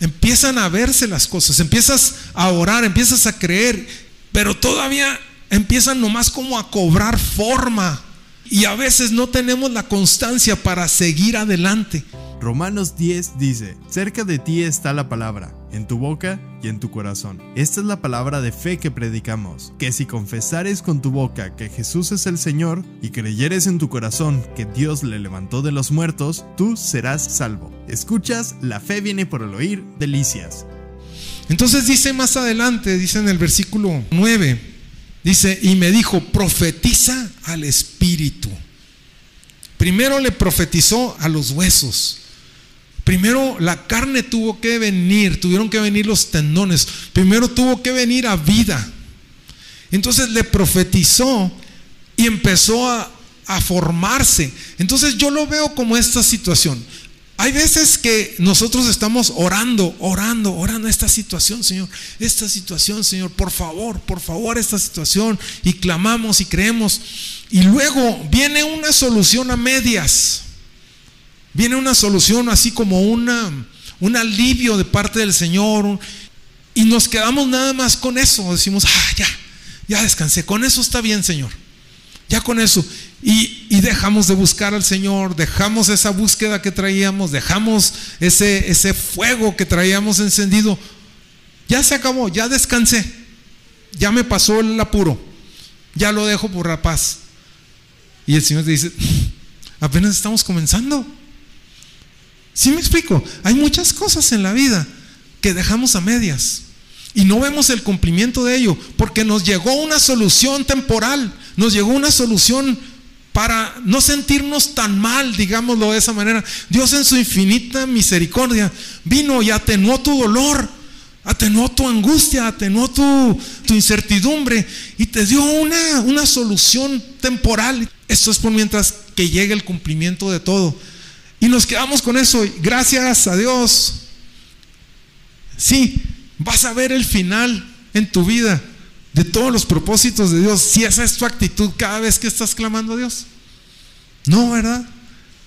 empiezan a verse las cosas, empiezas a orar, empiezas a creer, pero todavía empiezan nomás como a cobrar forma y a veces no tenemos la constancia para seguir adelante. Romanos 10 dice, cerca de ti está la palabra en tu boca y en tu corazón. Esta es la palabra de fe que predicamos, que si confesares con tu boca que Jesús es el Señor y creyeres en tu corazón que Dios le levantó de los muertos, tú serás salvo. Escuchas, la fe viene por el oír, delicias. Entonces dice más adelante, dice en el versículo 9, dice, y me dijo, profetiza al Espíritu. Primero le profetizó a los huesos. Primero la carne tuvo que venir, tuvieron que venir los tendones. Primero tuvo que venir a vida. Entonces le profetizó y empezó a, a formarse. Entonces yo lo veo como esta situación. Hay veces que nosotros estamos orando, orando, orando esta situación, Señor, esta situación, Señor, por favor, por favor, esta situación, y clamamos y creemos, y luego viene una solución a medias. Viene una solución así como una, un alivio de parte del Señor. Y nos quedamos nada más con eso. Decimos, ah, ya, ya descansé. Con eso está bien, Señor. Ya con eso. Y, y, dejamos de buscar al Señor, dejamos esa búsqueda que traíamos, dejamos ese, ese fuego que traíamos encendido. Ya se acabó, ya descansé. Ya me pasó el apuro. Ya lo dejo por la paz. Y el Señor te dice, apenas estamos comenzando. ¿Sí me explico? Hay muchas cosas en la vida que dejamos a medias y no vemos el cumplimiento de ello porque nos llegó una solución temporal, nos llegó una solución para no sentirnos tan mal, digámoslo de esa manera. Dios en su infinita misericordia vino y atenuó tu dolor, atenuó tu angustia, atenuó tu, tu incertidumbre y te dio una, una solución temporal. Esto es por mientras que llegue el cumplimiento de todo. Y nos quedamos con eso. Gracias a Dios. Sí, vas a ver el final en tu vida de todos los propósitos de Dios. Si esa es tu actitud cada vez que estás clamando a Dios. No, ¿verdad?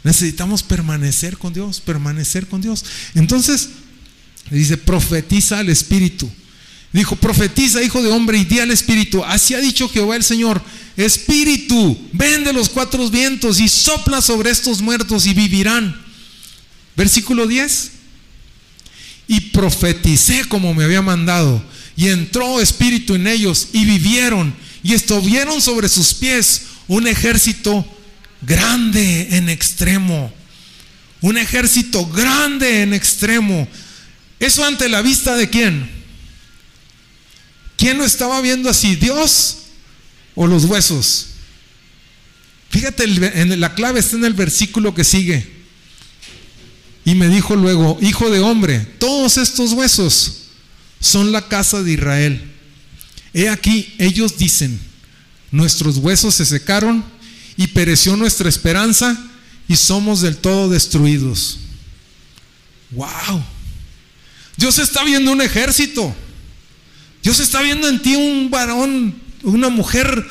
Necesitamos permanecer con Dios, permanecer con Dios. Entonces, dice, profetiza al Espíritu. Dijo, profetiza, hijo de hombre, y di al Espíritu. Así ha dicho Jehová el Señor. Espíritu, ven de los cuatro vientos y sopla sobre estos muertos y vivirán. Versículo 10. Y profeticé como me había mandado. Y entró espíritu en ellos y vivieron. Y estuvieron sobre sus pies un ejército grande en extremo. Un ejército grande en extremo. Eso ante la vista de quién? ¿Quién lo estaba viendo así? ¿Dios o los huesos? Fíjate, la clave está en el versículo que sigue. Y me dijo luego, hijo de hombre, todos estos huesos son la casa de Israel. He aquí, ellos dicen, nuestros huesos se secaron y pereció nuestra esperanza y somos del todo destruidos. Wow. Dios está viendo un ejército. Dios está viendo en ti un varón, una mujer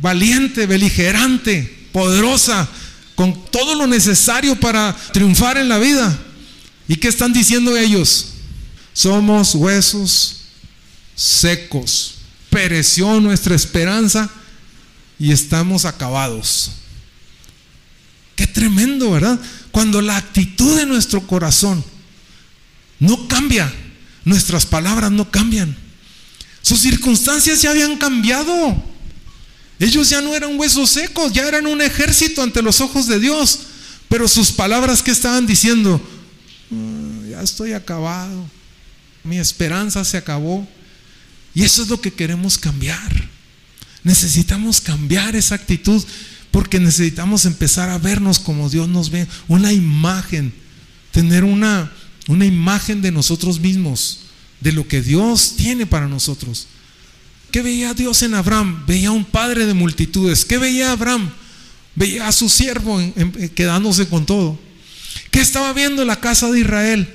valiente, beligerante, poderosa, con todo lo necesario para triunfar en la vida. ¿Y qué están diciendo ellos? Somos huesos secos. Pereció nuestra esperanza y estamos acabados. Qué tremendo, ¿verdad? Cuando la actitud de nuestro corazón no cambia, nuestras palabras no cambian. Sus circunstancias ya habían cambiado. Ellos ya no eran huesos secos, ya eran un ejército ante los ojos de Dios. Pero sus palabras que estaban diciendo, ah, ya estoy acabado, mi esperanza se acabó. Y eso es lo que queremos cambiar. Necesitamos cambiar esa actitud porque necesitamos empezar a vernos como Dios nos ve, una imagen, tener una, una imagen de nosotros mismos de lo que Dios tiene para nosotros. ¿Qué veía Dios en Abraham? Veía un padre de multitudes. ¿Qué veía Abraham? Veía a su siervo quedándose con todo. ¿Qué estaba viendo en la casa de Israel?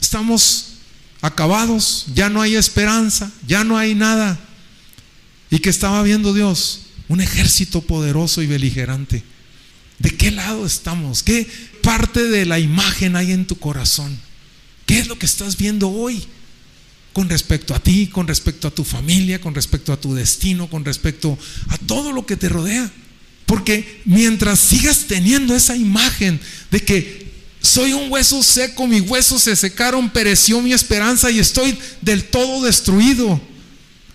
Estamos acabados, ya no hay esperanza, ya no hay nada. ¿Y qué estaba viendo Dios? Un ejército poderoso y beligerante. ¿De qué lado estamos? ¿Qué parte de la imagen hay en tu corazón? ¿Qué es lo que estás viendo hoy? Con respecto a ti, con respecto a tu familia, con respecto a tu destino, con respecto a todo lo que te rodea. Porque mientras sigas teniendo esa imagen de que soy un hueso seco, mis huesos se secaron, pereció mi esperanza y estoy del todo destruido.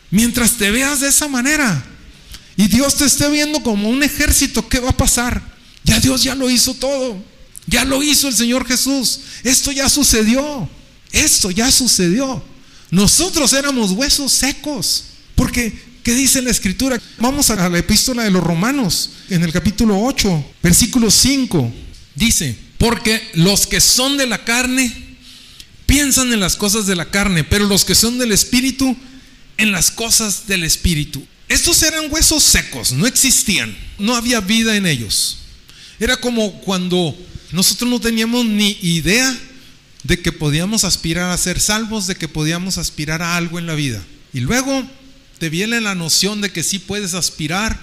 Mientras te veas de esa manera y Dios te esté viendo como un ejército, ¿qué va a pasar? Ya Dios ya lo hizo todo. Ya lo hizo el Señor Jesús. Esto ya sucedió. Esto ya sucedió. Nosotros éramos huesos secos. Porque, ¿qué dice la Escritura? Vamos a la epístola de los Romanos, en el capítulo 8, versículo 5. Dice, porque los que son de la carne piensan en las cosas de la carne, pero los que son del Espíritu en las cosas del Espíritu. Estos eran huesos secos, no existían, no había vida en ellos. Era como cuando nosotros no teníamos ni idea de que podíamos aspirar a ser salvos, de que podíamos aspirar a algo en la vida. Y luego te viene la noción de que sí puedes aspirar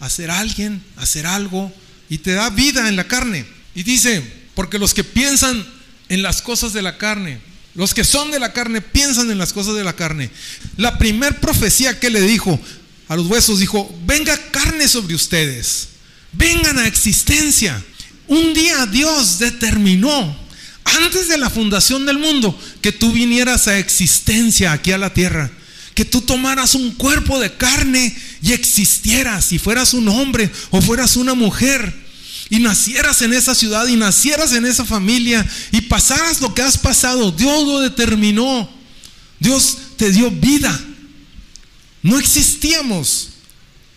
a ser alguien, a ser algo, y te da vida en la carne. Y dice, porque los que piensan en las cosas de la carne, los que son de la carne piensan en las cosas de la carne. La primer profecía que le dijo a los huesos dijo, venga carne sobre ustedes, vengan a existencia. Un día Dios determinó, antes de la fundación del mundo, que tú vinieras a existencia aquí a la tierra, que tú tomaras un cuerpo de carne y existieras, y fueras un hombre o fueras una mujer y nacieras en esa ciudad y nacieras en esa familia y pasaras lo que has pasado, Dios lo determinó. Dios te dio vida. No existíamos.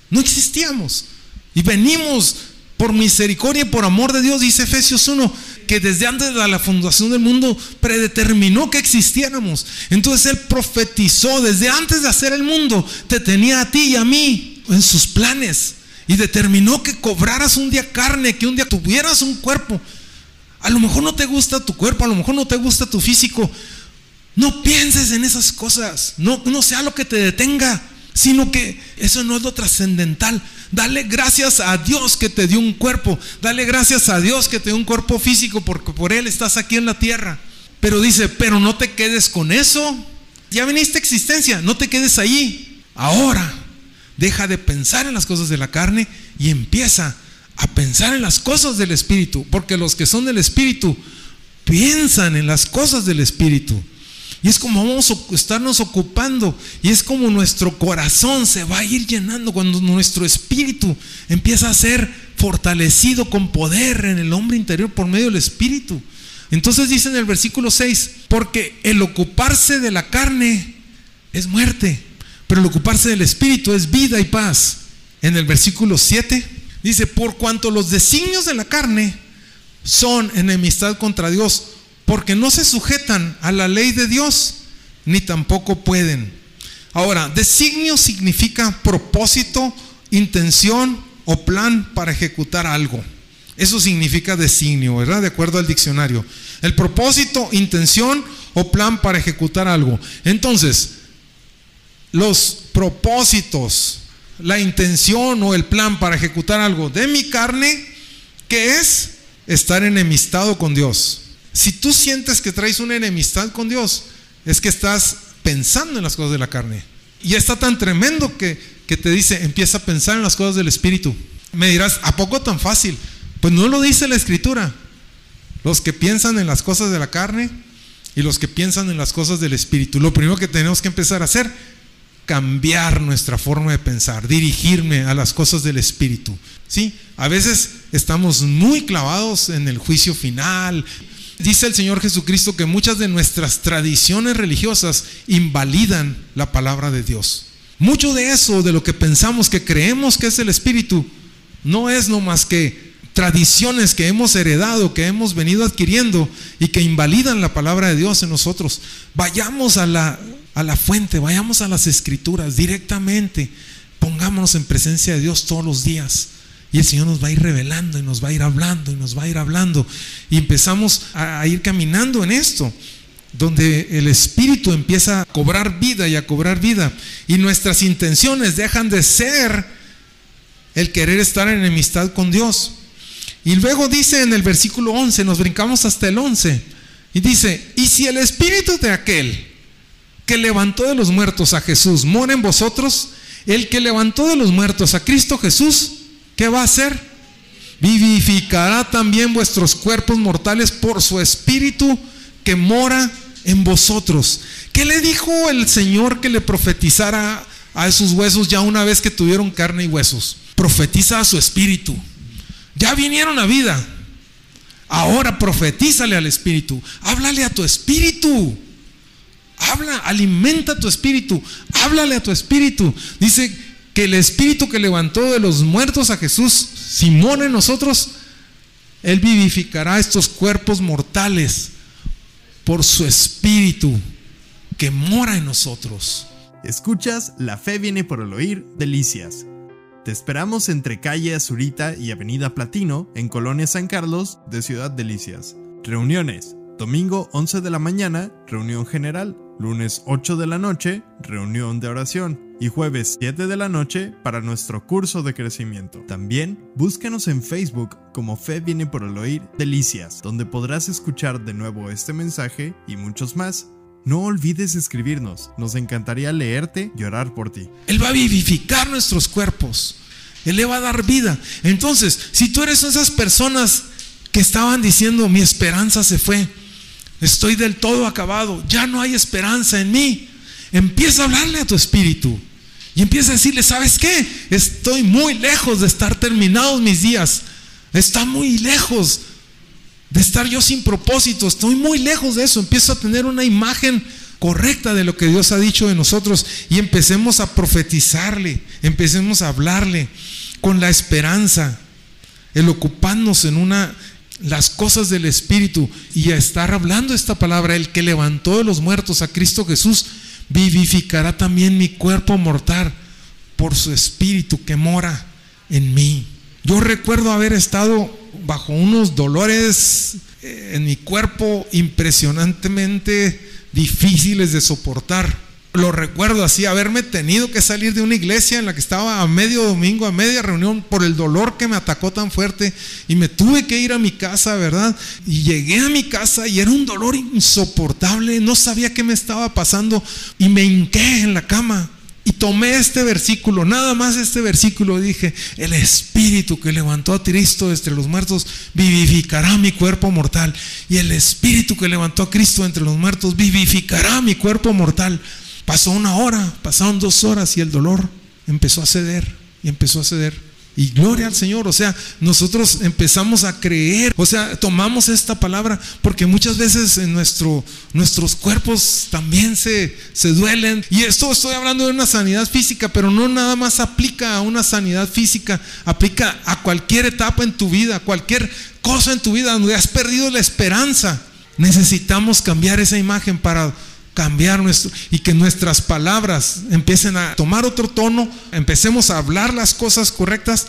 No existíamos. Y venimos por misericordia y por amor de Dios, dice Efesios 1, que desde antes de la fundación del mundo predeterminó que existiéramos. Entonces Él profetizó, desde antes de hacer el mundo, te tenía a ti y a mí en sus planes y determinó que cobraras un día carne, que un día tuvieras un cuerpo. A lo mejor no te gusta tu cuerpo, a lo mejor no te gusta tu físico. No pienses en esas cosas, no, no sea lo que te detenga, sino que eso no es lo trascendental. Dale gracias a Dios que te dio un cuerpo, dale gracias a Dios que te dio un cuerpo físico porque por Él estás aquí en la tierra. Pero dice, pero no te quedes con eso. Ya viniste a existencia, no te quedes ahí. Ahora deja de pensar en las cosas de la carne y empieza a pensar en las cosas del Espíritu, porque los que son del Espíritu piensan en las cosas del Espíritu. Y es como vamos a estarnos ocupando. Y es como nuestro corazón se va a ir llenando cuando nuestro espíritu empieza a ser fortalecido con poder en el hombre interior por medio del espíritu. Entonces dice en el versículo 6, porque el ocuparse de la carne es muerte, pero el ocuparse del Espíritu es vida y paz. En el versículo 7 dice, por cuanto los designios de la carne son enemistad contra Dios, porque no se sujetan a la ley de Dios, ni tampoco pueden. Ahora, designio significa propósito, intención o plan para ejecutar algo. Eso significa designio, ¿verdad? De acuerdo al diccionario. El propósito, intención o plan para ejecutar algo. Entonces, los propósitos, la intención o el plan para ejecutar algo de mi carne, que es estar enemistado con Dios. Si tú sientes que traes una enemistad con Dios, es que estás pensando en las cosas de la carne. Y está tan tremendo que, que te dice, empieza a pensar en las cosas del Espíritu. Me dirás, ¿a poco tan fácil? Pues no lo dice la Escritura. Los que piensan en las cosas de la carne y los que piensan en las cosas del Espíritu. Lo primero que tenemos que empezar a hacer cambiar nuestra forma de pensar, dirigirme a las cosas del Espíritu. ¿Sí? A veces estamos muy clavados en el juicio final. Dice el Señor Jesucristo que muchas de nuestras tradiciones religiosas invalidan la palabra de Dios. Mucho de eso, de lo que pensamos que creemos que es el Espíritu, no es no más que tradiciones que hemos heredado, que hemos venido adquiriendo y que invalidan la palabra de Dios en nosotros. Vayamos a la a la fuente, vayamos a las escrituras directamente, pongámonos en presencia de Dios todos los días. Y el Señor nos va a ir revelando y nos va a ir hablando y nos va a ir hablando. Y empezamos a, ir caminando en esto, donde el Espíritu empieza a cobrar vida y a cobrar vida. Y nuestras intenciones dejan de ser el querer estar en enemistad con Dios. Y luego dice en el versículo 11, nos brincamos hasta el 11, y dice, y si el Espíritu de aquel que levantó de los muertos a Jesús mora en vosotros, el que levantó de los muertos a Cristo Jesús, ¿qué va a hacer? vivificará también vuestros cuerpos mortales por su espíritu que mora en vosotros. ¿Qué le dijo el Señor que le profetizara a esos huesos ya una vez que tuvieron carne y huesos? Profetiza a su espíritu. Ya vinieron a vida. Ahora profetízale al espíritu. Háblale a tu espíritu. Habla, alimenta tu espíritu. Háblale a tu espíritu. Dice el espíritu que levantó de los muertos a Jesús, Simón en nosotros, Él vivificará estos cuerpos mortales por su espíritu que mora en nosotros. Escuchas La Fe viene por el oír, Delicias. Te esperamos entre calle Azurita y Avenida Platino, en Colonia San Carlos, de Ciudad Delicias. Reuniones. Domingo 11 de la mañana, reunión general. Lunes 8 de la noche, reunión de oración. Y jueves 7 de la noche para nuestro curso de crecimiento. También búscanos en Facebook como Fe viene por el oír Delicias, donde podrás escuchar de nuevo este mensaje y muchos más. No olvides escribirnos, nos encantaría leerte y orar por ti. Él va a vivificar nuestros cuerpos. Él le va a dar vida. Entonces, si tú eres esas personas que estaban diciendo, mi esperanza se fue, estoy del todo acabado, ya no hay esperanza en mí, empieza a hablarle a tu espíritu. Y empieza a decirle, ¿sabes qué? Estoy muy lejos de estar terminados mis días. Está muy lejos de estar yo sin propósito. Estoy muy lejos de eso. Empiezo a tener una imagen correcta de lo que Dios ha dicho de nosotros y empecemos a profetizarle, empecemos a hablarle con la esperanza, el ocuparnos en una las cosas del espíritu y a estar hablando esta palabra, el que levantó de los muertos a Cristo Jesús, vivificará también mi cuerpo mortal por su espíritu que mora en mí. Yo recuerdo haber estado bajo unos dolores eh, en mi cuerpo impresionantemente difíciles de soportar. Lo recuerdo así, haberme tenido que salir de una iglesia en la que estaba a medio domingo, a media reunión, por el dolor que me atacó tan fuerte y me tuve que ir a mi casa, ¿verdad? Y llegué a mi casa y era un dolor insoportable, no sabía qué me estaba pasando y me hinqué en la cama y tomé este versículo, nada más este versículo, dije, el Espíritu que levantó a Cristo entre los muertos vivificará mi cuerpo mortal. Y el Espíritu que levantó a Cristo entre los muertos vivificará mi cuerpo mortal. Pasó una hora, pasaron dos horas y el dolor empezó a ceder y empezó a ceder. Y gloria al Señor, o sea, nosotros empezamos a creer, o sea, tomamos esta palabra porque muchas veces en nuestro, nuestros cuerpos también se, se duelen. Y esto estoy hablando de una sanidad física, pero no nada más aplica a una sanidad física, aplica a cualquier etapa en tu vida, cualquier cosa en tu vida donde has perdido la esperanza. Necesitamos cambiar esa imagen para cambiar nuestro y que nuestras palabras empiecen a tomar otro tono, empecemos a hablar las cosas correctas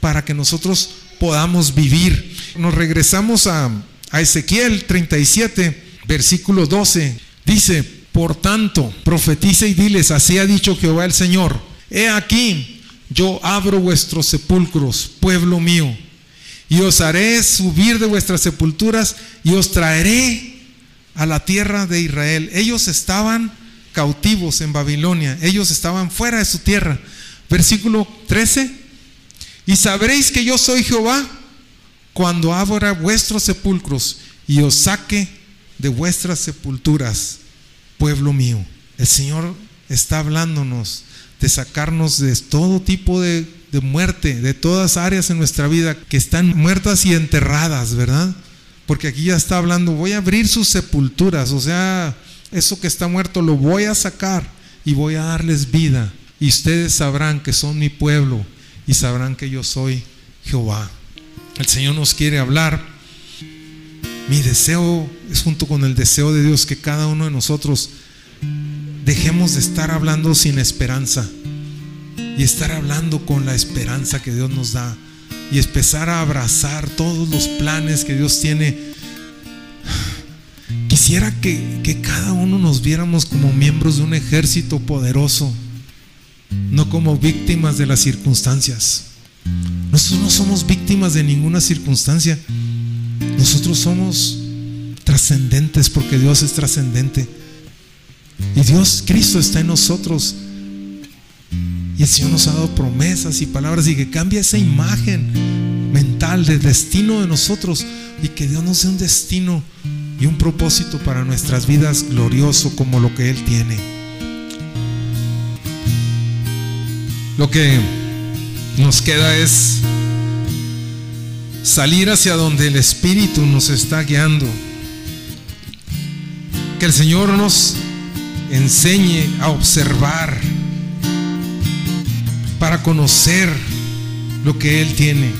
para que nosotros podamos vivir. Nos regresamos a, a Ezequiel 37, versículo 12. Dice, por tanto, profetice y diles, así ha dicho Jehová el Señor, he aquí, yo abro vuestros sepulcros, pueblo mío, y os haré subir de vuestras sepulturas y os traeré a la tierra de Israel. Ellos estaban cautivos en Babilonia, ellos estaban fuera de su tierra. Versículo 13, y sabréis que yo soy Jehová cuando abra vuestros sepulcros y os saque de vuestras sepulturas, pueblo mío. El Señor está hablándonos de sacarnos de todo tipo de, de muerte, de todas áreas en nuestra vida que están muertas y enterradas, ¿verdad? Porque aquí ya está hablando, voy a abrir sus sepulturas, o sea, eso que está muerto lo voy a sacar y voy a darles vida. Y ustedes sabrán que son mi pueblo y sabrán que yo soy Jehová. El Señor nos quiere hablar. Mi deseo es junto con el deseo de Dios que cada uno de nosotros dejemos de estar hablando sin esperanza y estar hablando con la esperanza que Dios nos da y empezar a abrazar todos los planes que Dios tiene. Quisiera que, que, cada uno nos viéramos como miembros de un ejército poderoso, no como víctimas de las circunstancias. Nosotros no somos víctimas de ninguna circunstancia. Nosotros somos trascendentes porque Dios es trascendente. Y Dios, Cristo está en nosotros. Y el Señor nos ha dado promesas y palabras y que cambia esa imagen mental de destino de nosotros y que Dios nos dé un destino y un propósito para nuestras vidas glorioso como lo que Él tiene. Lo que nos queda es salir hacia donde el Espíritu nos está guiando. Que el Señor nos enseñe a observar para conocer lo que Él tiene.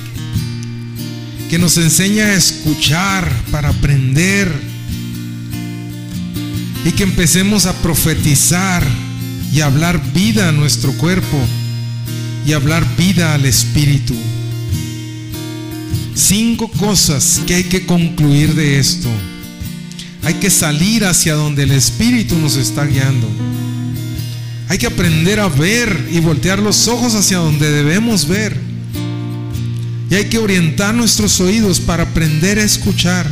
Que nos enseñe a escuchar para aprender. Y que empecemos a profetizar y hablar vida a nuestro cuerpo y hablar vida al Espíritu. Cinco cosas que hay que concluir de esto. Hay que salir hacia donde el Espíritu nos está guiando. Hay que aprender a ver y voltear los ojos hacia donde debemos ver. Y hay que orientar nuestros oídos para aprender a escuchar.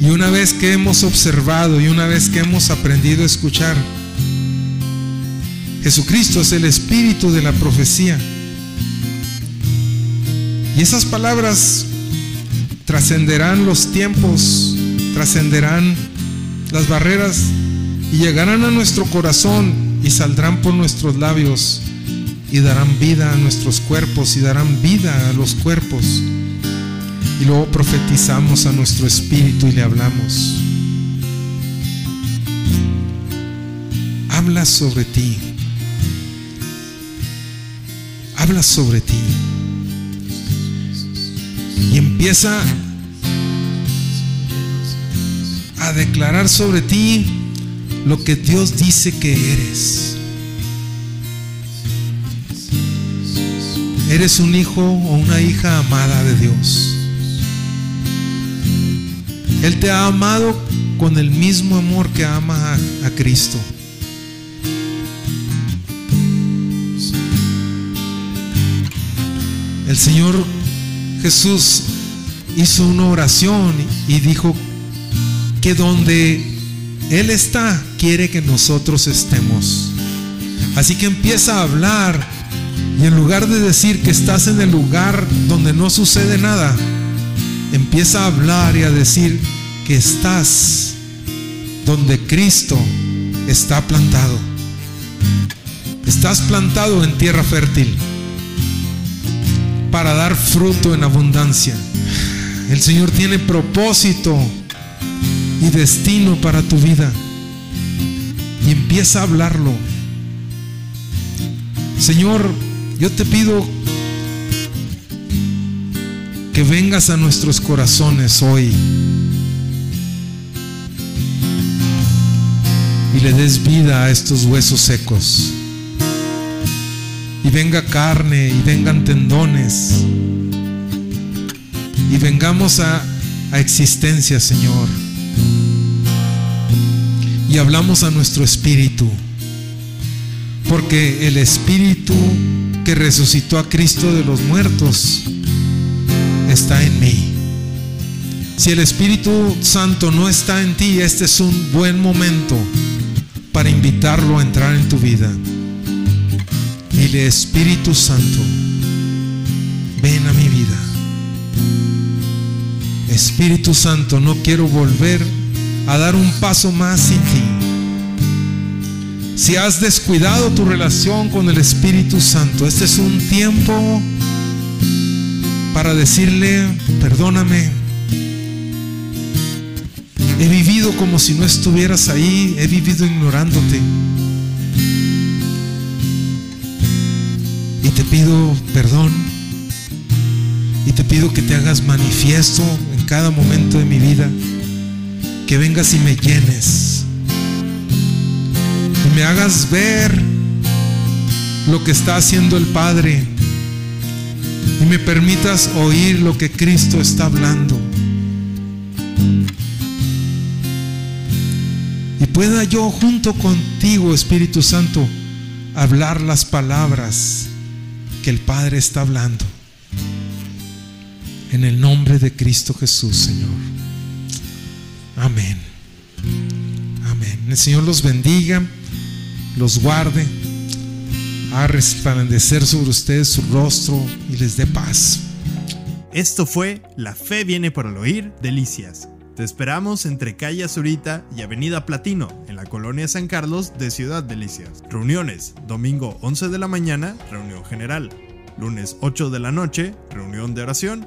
Y una vez que hemos observado y una vez que hemos aprendido a escuchar, Jesucristo es el espíritu de la profecía. Y esas palabras trascenderán los tiempos, trascenderán las barreras y llegarán a nuestro corazón y saldrán por nuestros labios y darán vida a nuestros cuerpos y darán vida a los cuerpos. Y luego profetizamos a nuestro espíritu y le hablamos. Habla sobre ti. Habla sobre ti y empieza a declarar sobre ti lo que Dios dice que eres. Eres un hijo o una hija amada de Dios. Él te ha amado con el mismo amor que ama a, Cristo. El Señor Jesús hizo una oración y dijo que donde Él está, quiere que nosotros estemos. Así que empieza a hablar y en lugar de decir que estás en el lugar donde no sucede nada, empieza a hablar y a decir que estás donde Cristo está plantado. Estás plantado en tierra fértil para dar fruto en abundancia. El Señor tiene propósito y destino para tu vida. Y empieza a hablarlo. Señor, yo te pido que vengas a nuestros corazones hoy y le des vida a estos huesos secos y venga carne y vengan tendones y vengamos a, a existencia, Señor. Y hablamos a nuestro espíritu, porque el espíritu que resucitó a Cristo de los muertos está en mí. Si el Espíritu Santo no está en ti, este es un buen momento para invitarlo a entrar en tu vida. Dile, Espíritu Santo, ven a mi vida. Espíritu Santo, no quiero volver a dar un paso más sin ti. Si has descuidado tu relación con el Espíritu Santo, este es un tiempo para decirle, perdóname. He vivido como si no estuvieras ahí, he vivido ignorándote. Y te pido perdón. Y te pido que te hagas manifiesto en cada momento de mi vida. Que vengas y me llenes. Y me hagas ver lo que está haciendo el Padre. Y me permitas oír lo que Cristo está hablando. Y pueda yo junto contigo, Espíritu Santo, hablar las palabras que el Padre está hablando. En el nombre de Cristo Jesús, Señor. Amén. Amén. El Señor los bendiga, los guarde. a resplandecer sobre ustedes su rostro y les dé paz. Esto fue La Fe viene por el oír, Delicias. Te esperamos entre calle Azurita y Avenida Platino, en la colonia San Carlos de Ciudad Delicias. Reuniones, domingo 11 de la mañana, reunión general. Lunes 8 de la noche, reunión de oración.